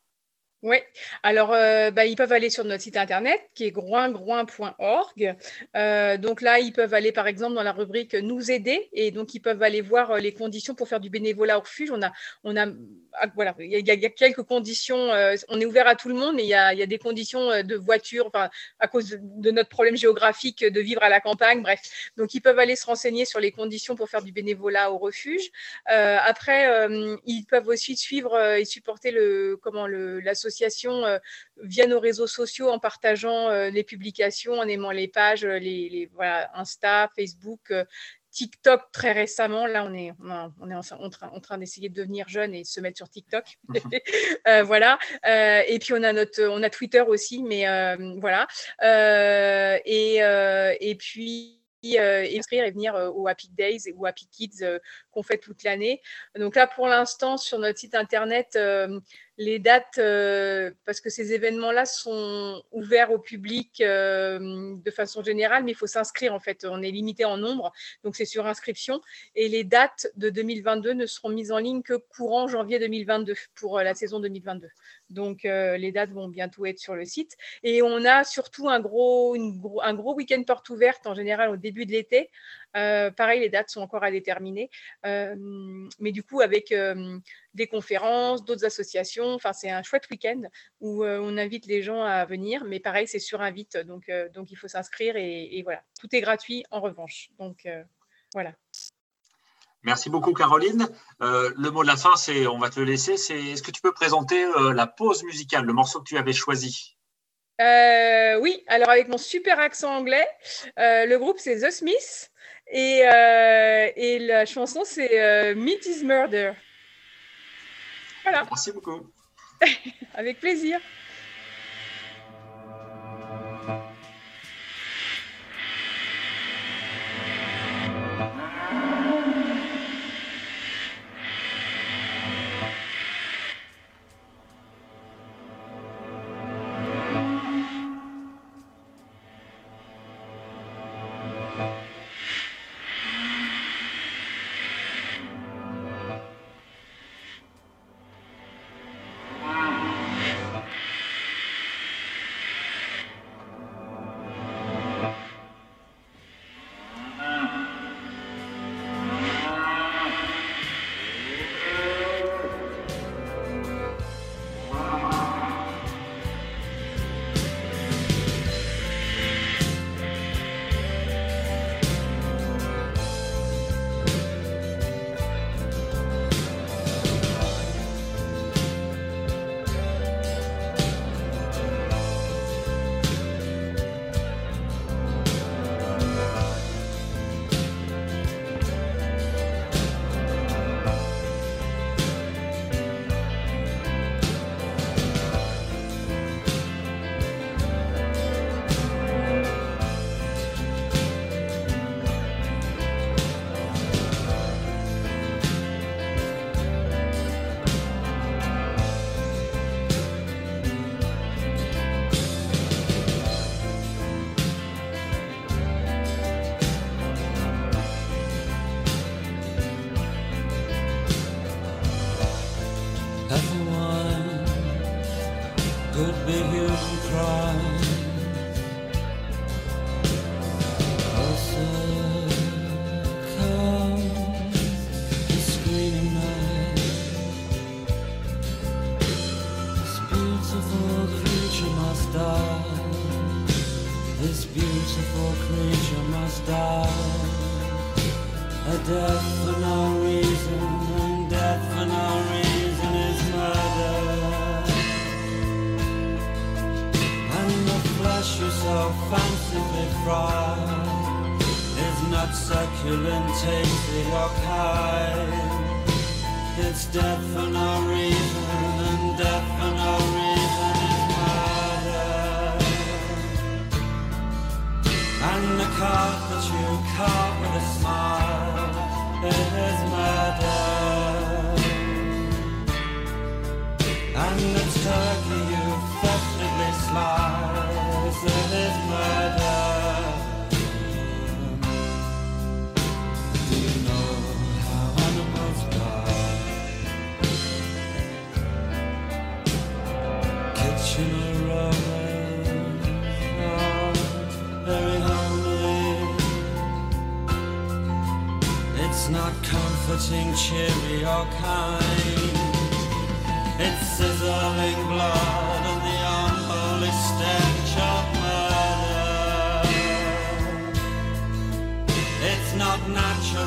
oui, alors euh, bah, ils peuvent aller sur notre site internet qui est groingroin.org. Euh, donc là, ils peuvent aller par exemple dans la rubrique Nous aider et donc ils peuvent aller voir euh, les conditions pour faire du bénévolat au refuge. On a, on ah, voilà, il y, a, quelques conditions. on est ouvert à tout le monde, mais il y a, des conditions de voiture, à cause de, notre problème géographique de vivre à la campagne. Bref, donc ils peuvent aller se renseigner sur les conditions pour faire du bénévolat au refuge. après, ils peuvent aussi suivre et supporter le comment l'association l'association via nos réseaux sociaux en partageant les publications, en aimant les pages, les, voilà, Insta, Facebook, TikTok très récemment. Là, on est, on est en, train, en train d'essayer de devenir jeune et se mettre sur TikTok. Euh, voilà. Euh, et puis, on a, notre, on a Twitter aussi, mais euh, voilà. et, et puis, inscrire et venir au Happy Days ou Happy Kids fait toute l'année. Donc là, pour l'instant, sur notre site internet, les dates, euh, parce que ces événements-là sont ouverts au public euh, de façon générale, mais il faut s'inscrire en fait. On est limité en nombre, donc c'est sur inscription. Et les dates de 2022 ne seront mises en ligne que courant janvier 2022 pour euh, la saison 2022. Donc les dates vont bientôt être sur le site. Et on a surtout un gros, un gros week-end porte ouverte en général au début de l'été euh, pareil, les dates sont encore à déterminer. Euh, mais du coup, avec euh, des conférences, d'autres associations, enfin, c'est un chouette week-end où on invite les gens à venir. Mais pareil, c'est sur invite, donc, donc il faut s'inscrire et, voilà. Tout est gratuit en revanche. Donc voilà. Merci beaucoup, Caroline. le mot de la fin, c'est, on va te le laisser. C'est, est-ce que tu peux présenter la pause musicale, le morceau que tu avais choisi? Oui, alors avec mon super accent anglais, le groupe c'est The Smiths et, euh, et la chanson, c'est euh, Meat is Murder. Voilà. Merci beaucoup. Avec plaisir.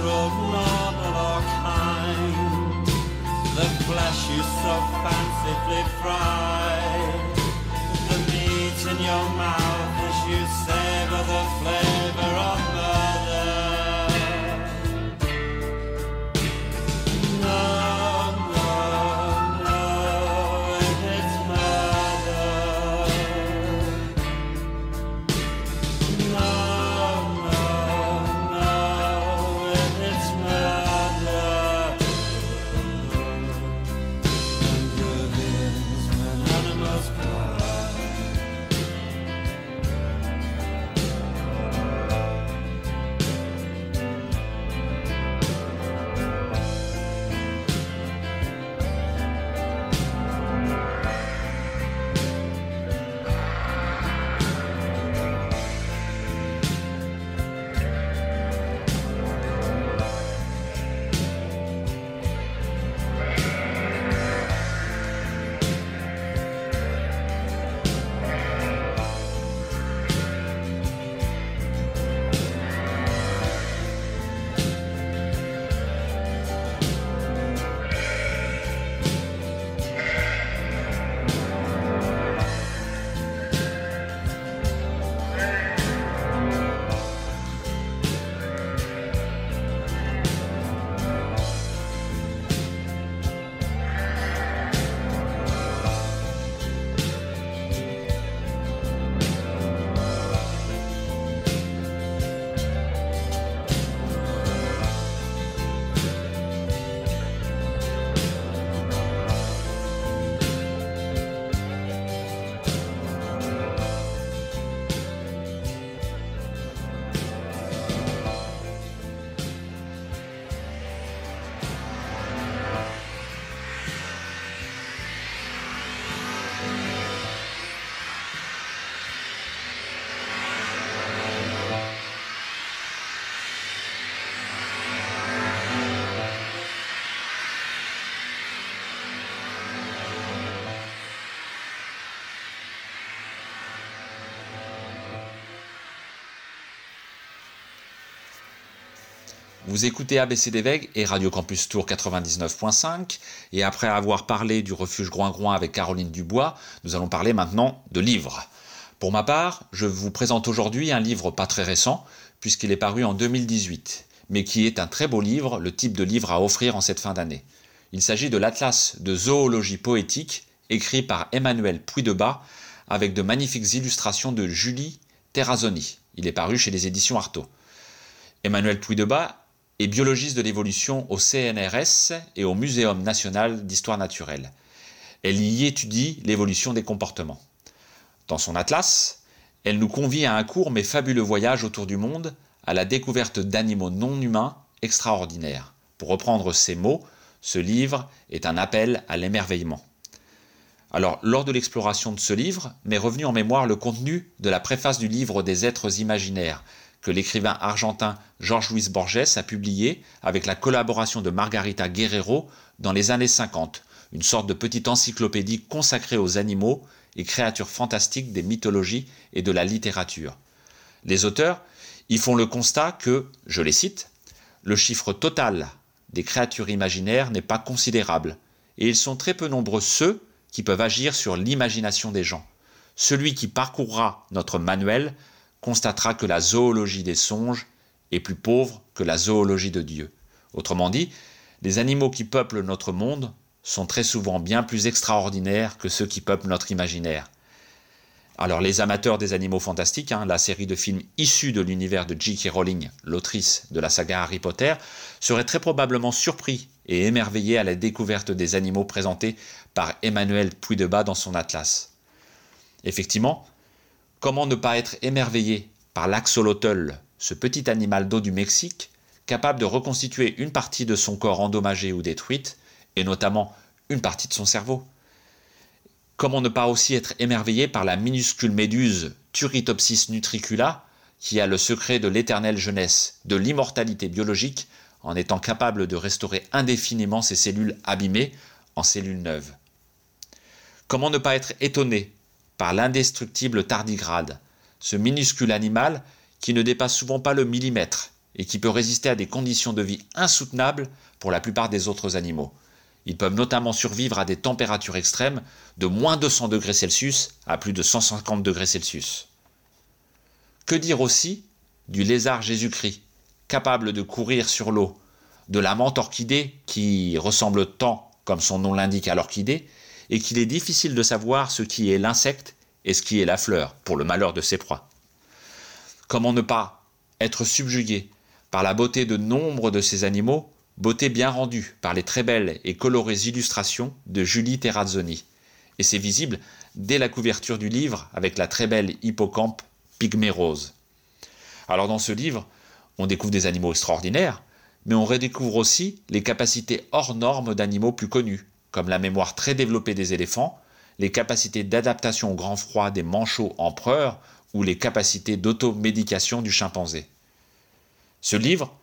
Natural, noble, or kind. the flesh you so fancifully fry. The meat in your mouth as you savor the flavor Vous écoutez ABC Veg et Radio Campus Tour 99.5 et après avoir parlé du refuge Groing-Groing avec Caroline Dubois, nous allons parler maintenant de livres. Pour ma part, je vous présente aujourd'hui un livre pas très récent puisqu'il est paru en 2018, mais qui est un très beau livre, le type de livre à offrir en cette fin d'année. Il s'agit de l'Atlas de zoologie poétique écrit par Emmanuel Puydebas avec de magnifiques illustrations de Julie Terrazzoni. Il est paru chez les éditions Artaud. Emmanuel Puydebas est biologiste de l'évolution au CNRS et au Muséum national d'histoire naturelle. Elle y étudie l'évolution des comportements. Dans son atlas, elle nous convie à un court mais fabuleux voyage autour du monde à la découverte d'animaux non humains extraordinaires. Pour reprendre ses mots, ce livre est un appel à l'émerveillement. Alors, lors de l'exploration de ce livre, m'est revenu en mémoire le contenu de la préface du livre des êtres imaginaires, que l'écrivain argentin Jorge Luis Borges a publié avec la collaboration de Margarita Guerrero dans les années 50, une sorte de petite encyclopédie consacrée aux animaux et créatures fantastiques des mythologies et de la littérature. Les auteurs y font le constat que, je les cite, le chiffre total des créatures imaginaires n'est pas considérable, et ils sont très peu nombreux ceux qui peuvent agir sur l'imagination des gens. Celui qui parcourra notre manuel constatera que la zoologie des songes est plus pauvre que la zoologie de Dieu. Autrement dit, les animaux qui peuplent notre monde sont très souvent bien plus extraordinaires que ceux qui peuplent notre imaginaire. Alors les amateurs des animaux fantastiques, hein, la série de films issus de l'univers de J.K. Rowling, l'autrice de la saga Harry Potter, seraient très probablement surpris et émerveillés à la découverte des animaux présentés par Emmanuel Puydebas dans son atlas. Effectivement, comment ne pas être émerveillé par l'axolotl, ce petit animal d'eau du Mexique, capable de reconstituer une partie de son corps endommagé ou détruite, et notamment une partie de son cerveau? Comment ne pas aussi être émerveillé par la minuscule méduse Turritopsis nutricula, qui a le secret de l'éternelle jeunesse, de l'immortalité biologique, en étant capable de restaurer indéfiniment ses cellules abîmées en cellules neuves? Comment ne pas être étonné par l'indestructible tardigrade, ce minuscule animal qui ne dépasse souvent pas le millimètre et qui peut résister à des conditions de vie insoutenables pour la plupart des autres animaux. Ils peuvent notamment survivre à des températures extrêmes de moins 200 degrés Celsius à plus de 150 degrés Celsius. Que dire aussi du lézard Jésus-Christ, capable de courir sur l'eau, de la menthe orchidée qui ressemble tant, comme son nom l'indique, à l'orchidée, et qu'il est difficile de savoir ce qui est l'insecte et ce qui est la fleur, pour le malheur de ses proies. Comment ne pas être subjugué par la beauté de nombre de ces animaux, beauté bien rendue par les très belles et colorées illustrations de Julie Terrazzoni. Et c'est visible dès la couverture du livre avec la très belle hippocampe pygmée rose. Alors dans ce livre, on découvre des animaux extraordinaires, mais on redécouvre aussi les capacités hors normes d'animaux plus connus, comme la mémoire très développée des éléphants, les capacités d'adaptation au grand froid des manchots empereurs ou les capacités d'automédication du chimpanzé. Ce livre,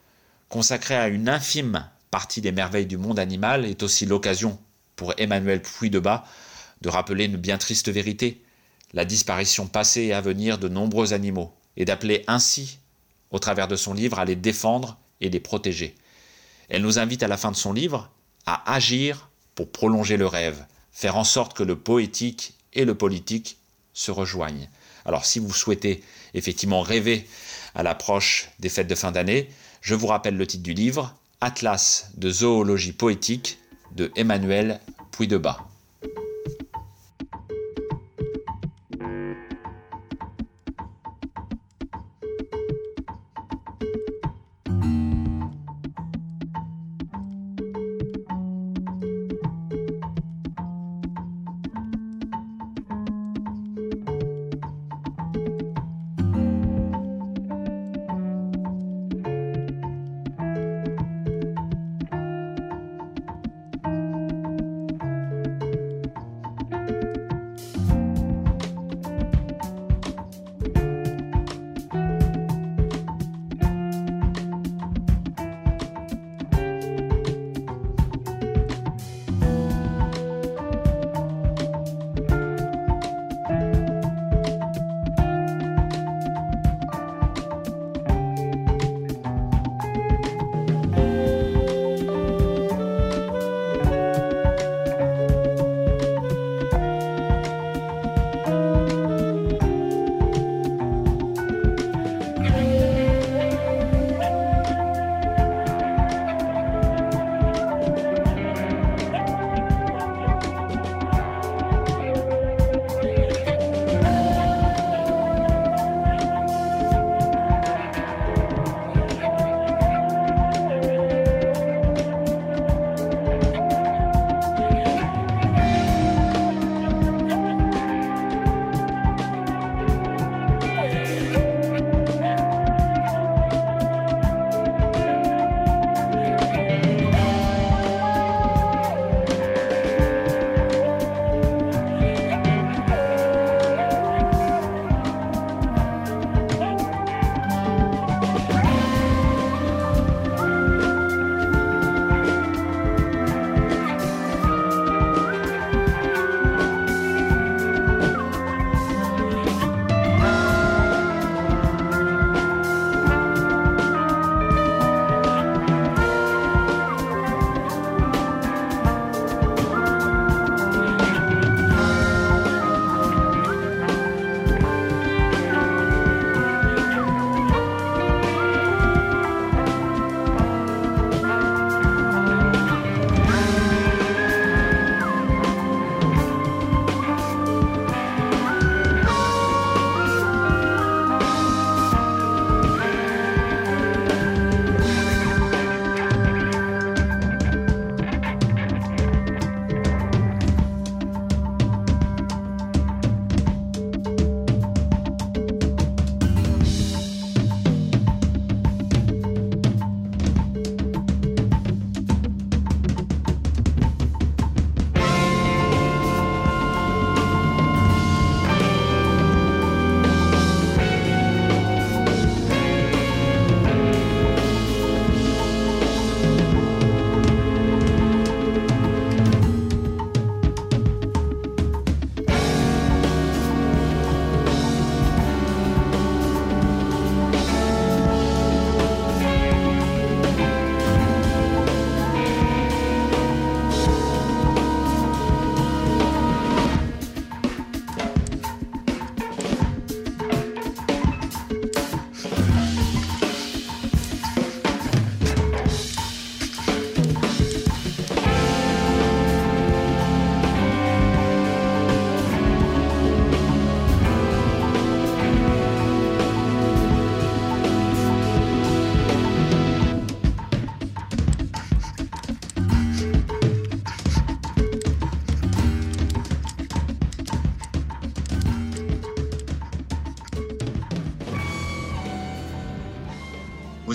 consacré à une infime partie des merveilles du monde animal, est aussi l'occasion pour Emmanuel Puy-de-Bas de rappeler une bien triste vérité, la disparition passée et à venir de nombreux animaux, et d'appeler ainsi, au travers de son livre, à les défendre et les protéger. Elle nous invite à la fin de son livre à agir pour prolonger le rêve, faire en sorte que le poétique et le politique se rejoignent. Alors si vous souhaitez effectivement rêver à l'approche des fêtes de fin d'année, je vous rappelle le titre du livre, Atlas de zoologie poétique de Emmanuel Puy-de-Bas.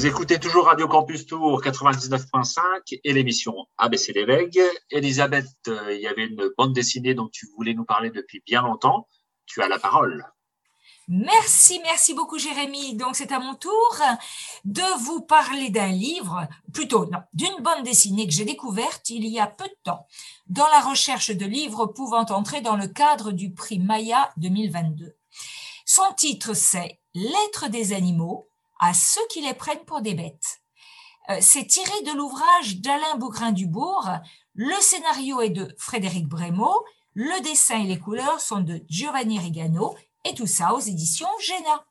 Vous écoutez toujours Radio Campus Tour 99.5 et l'émission ABC des Vegues. Elisabeth, euh, il y avait une bande dessinée dont tu voulais nous parler depuis bien longtemps. Tu as la parole. Merci, merci beaucoup Jérémy. Donc c'est à mon tour de vous parler d'un livre, plutôt non, d'une bande dessinée que j'ai découverte il y a peu de temps dans la recherche de livres pouvant entrer dans le cadre du prix Maya 2022. Son titre c'est Lettres des animaux à ceux qui les prennent pour des bêtes. Euh, c'est tiré de l'ouvrage d'Alain Bougrain-Dubourg. Le scénario est de Frédéric Brémaud. Le dessin et les couleurs sont de Giovanni Rigano et tout ça aux éditions Géna.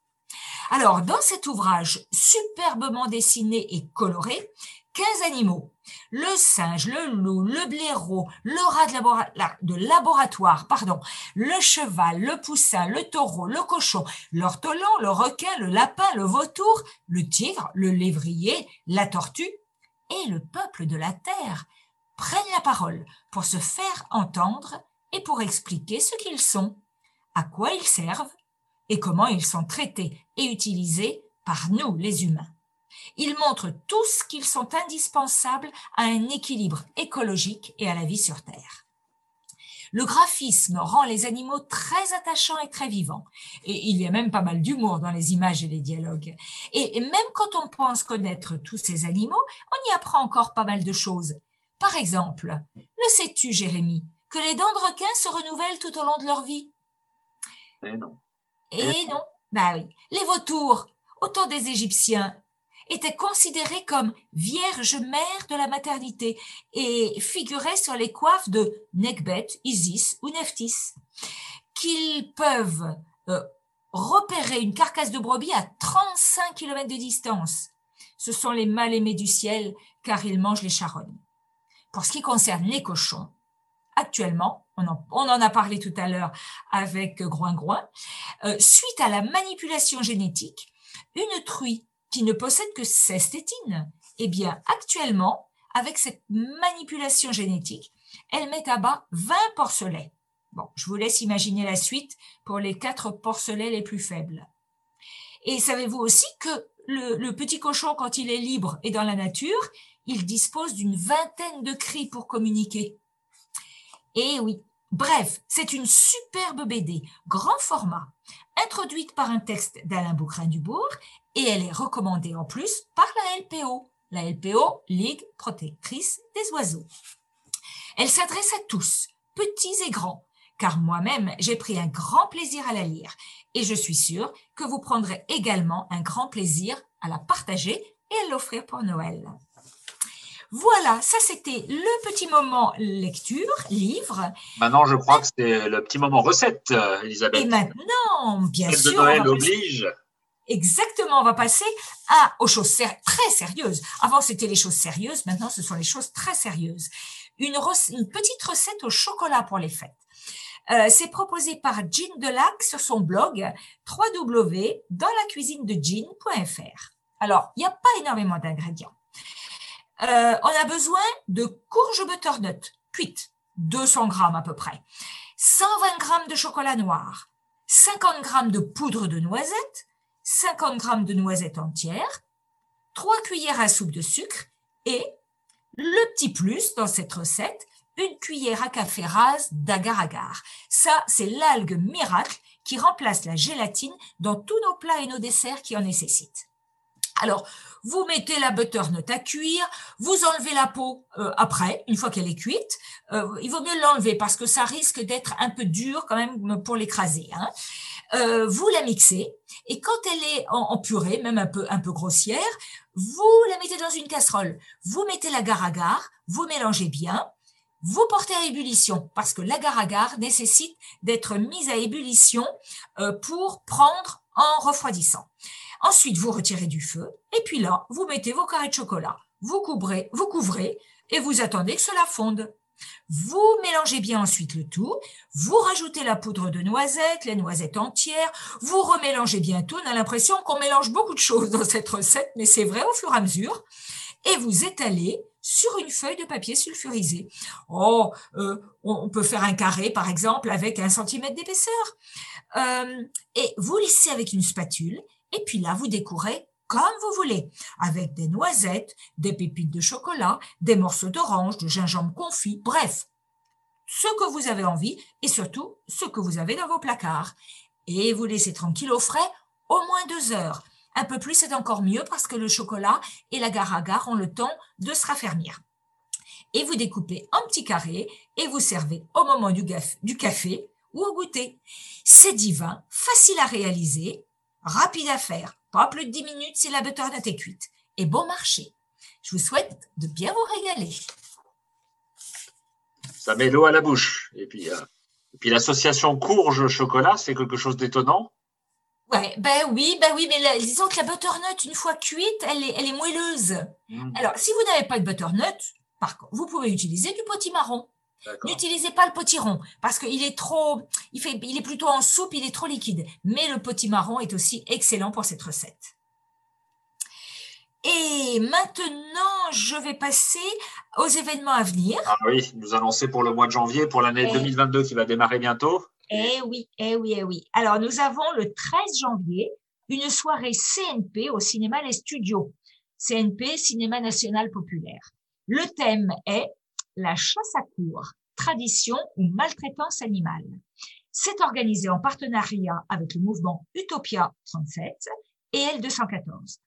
Alors, dans cet ouvrage superbement dessiné et coloré, 15 animaux, le singe, le loup, le blaireau, le rat de, laboratoire, pardon, le cheval, le poussin, le taureau, le cochon, l'ortolan, le requin, le lapin, le vautour, le tigre, le lévrier, la tortue et le peuple de la terre prennent la parole pour se faire entendre et pour expliquer ce qu'ils sont à quoi ils servent et comment ils sont traités et utilisés par nous, les humains. Ils montrent tous qu'ils sont indispensables à un équilibre écologique et à la vie sur Terre. Le graphisme rend les animaux très attachants et très vivants. Et il y a même pas mal d'humour dans les images et les dialogues. Et même quand on pense connaître tous ces animaux, on y apprend encore pas mal de choses. Par exemple, le sais-tu, Jérémy, que les dents de requin se renouvellent tout au long de leur vie? Eh non. et non, bah oui. Les vautours, au temps des Égyptiens, étaient considérés comme vierges mères de la maternité et figuraient sur les coiffes de Nekbet, Isis ou Nephthys. Qu'ils peuvent euh, repérer une carcasse de brebis à 35 km de distance. Ce sont les mal aimés du ciel car ils mangent les charognes. Pour ce qui concerne les cochons, actuellement, on en, on en a parlé tout à l'heure avec Groin-Groin, euh, suite à la manipulation génétique, une truie qui ne possède que 16 tétines, eh bien, actuellement, avec cette manipulation génétique, elle met à bas 20 porcelets. Bon, je vous laisse imaginer la suite pour les quatre porcelets les plus faibles. Et savez-vous aussi que le, le petit cochon, quand il est libre et dans la nature, il dispose d'une vingtaine de cris pour communiquer. Et oui, bref, c'est une superbe BD, grand format, introduite par un texte d'Alain Boucrin-Dubourg et elle est recommandée en plus par la LPO, la LPO, Ligue protectrice des oiseaux. Elle s'adresse à tous, petits et grands, car moi-même j'ai pris un grand plaisir à la lire et je suis sûre que vous prendrez également un grand plaisir à la partager et à l'offrir pour Noël. Voilà, ça c'était le petit moment lecture, livre. Maintenant, je crois que c'est le petit moment recette, Elisabeth. Et maintenant, bien de sûr, on Noël oblige. Exactement, on va passer à, aux choses ser- très sérieuses. Avant, c'était les choses sérieuses, maintenant, ce sont les choses très sérieuses. Une, petite recette au chocolat pour les fêtes. Euh, c'est proposé par Jean Delac sur son blog www.danslacuisinedjean.fr. Alors, il n'y a pas énormément d'ingrédients. Euh, on a besoin de courges butternut cuites, 200 grammes à peu près, 120 grammes de chocolat noir, 50 grammes de poudre de noisette, 50 grammes de noisettes entières, 3 cuillères à soupe de sucre et le petit plus dans cette recette, une cuillère à café rase d'agar-agar. Ça, c'est l'algue miracle qui remplace la gélatine dans tous nos plats et nos desserts qui en nécessitent. Alors, vous mettez la butternut à cuire, vous enlevez la peau euh, après, une fois qu'elle est cuite. Euh, il vaut mieux l'enlever parce que ça risque d'être un peu dur quand même pour l'écraser. Hein. Euh, vous la mixez et quand elle est en, purée, même un peu, un peu grossière, vous la mettez dans une casserole. Vous mettez l'agar-agar, vous mélangez bien, vous portez à ébullition parce que l'agar-agar nécessite d'être mise à ébullition euh, pour prendre en refroidissant. Ensuite, vous retirez du feu et puis là, vous mettez vos carrés de chocolat. Vous couvrez, vous couvrez et vous attendez que cela fonde. Vous mélangez bien ensuite le tout. Vous rajoutez la poudre de noisette, les noisettes entières. Vous remélangez bien tout. On a l'impression qu'on mélange beaucoup de choses dans cette recette, mais c'est vrai au fur et à mesure. Et vous étalez sur une feuille de papier sulfurisé. Oh, euh, on peut faire un carré, par exemple, avec un centimètre d'épaisseur. Euh, et vous lissez avec une spatule. Et puis là, vous décorez comme vous voulez, avec des noisettes, des pépites de chocolat, des morceaux d'orange, de gingembre confit, bref, ce que vous avez envie et surtout ce que vous avez dans vos placards. Et vous laissez tranquille au frais au moins deux heures. Un peu plus, c'est encore mieux parce que le chocolat et l'agar-agar ont le temps de se raffermir. Et vous découpez en petits carrés et vous servez au moment du, du café ou au goûter. C'est divin, facile à réaliser, rapide à faire. Pas plus de 10 minutes si la butternut est cuite. Et bon marché. Je vous souhaite de bien vous régaler. Ça met l'eau à la bouche. Et puis, euh, et puis l'association courge-chocolat, c'est quelque chose d'étonnant. Ouais, ben oui, ben oui, mais la- disons que la butternut, une fois cuite, elle est, elle est moelleuse. Hmm, Alors, si vous n'avez pas de butternut, par contre, vous pouvez utiliser du potimarron. N'utilisez pas le potiron parce qu'il est trop, il fait, il est plutôt en soupe, il est trop liquide. Mais le potimarron est aussi excellent pour cette recette. Et maintenant, je vais passer aux événements à venir. Ah oui, nous annoncer pour le mois de janvier, pour l'année Eh. 2022 qui va démarrer bientôt. Eh oui, eh oui, eh oui. Alors, nous avons le 13 janvier une soirée CNP au cinéma Les Studios. CNP, Cinéma National Populaire. Le thème est la chasse à cour, tradition ou maltraitance animale. C'est organisé en partenariat avec le mouvement Utopia 37 et L214.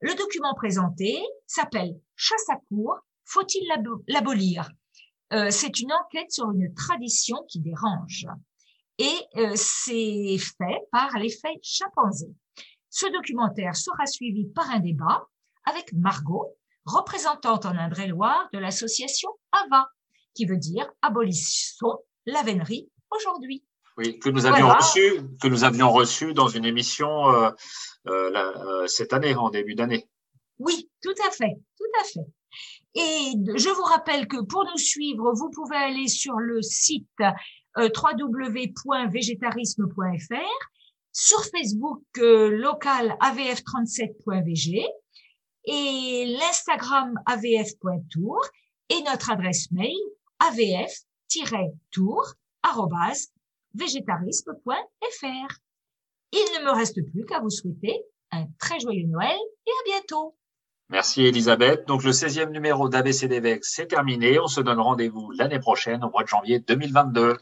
Le document présenté s'appelle Chasse à cour, faut-il l'abo- l'abolir? Euh, C'est une enquête sur une tradition qui dérange et euh, c'est fait par l'effet chimpanzé. Ce documentaire sera suivi par un débat avec Margot, représentante en Indre-et-Loire de l'association AVA, qui veut dire abolissons la vénerie aujourd'hui. Oui, que nous avions Voilà. reçu, que nous avions reçu dans une émission euh, euh, la- euh, cette année, en début d'année. Oui, tout à fait, tout à fait. Et je vous rappelle que pour nous suivre, vous pouvez aller sur le site euh, www.végétarisme.fr, sur Facebook euh, local avf37.vg et l'Instagram avf.tour et notre adresse mail avf-tour@végétarisme.fr. Il ne me reste plus qu'à vous souhaiter un très joyeux Noël et à bientôt. Merci Elisabeth. Donc le 16e numéro d'ABC d'évêque, c'est terminé. On se donne rendez-vous l'année prochaine, au mois de janvier 2022.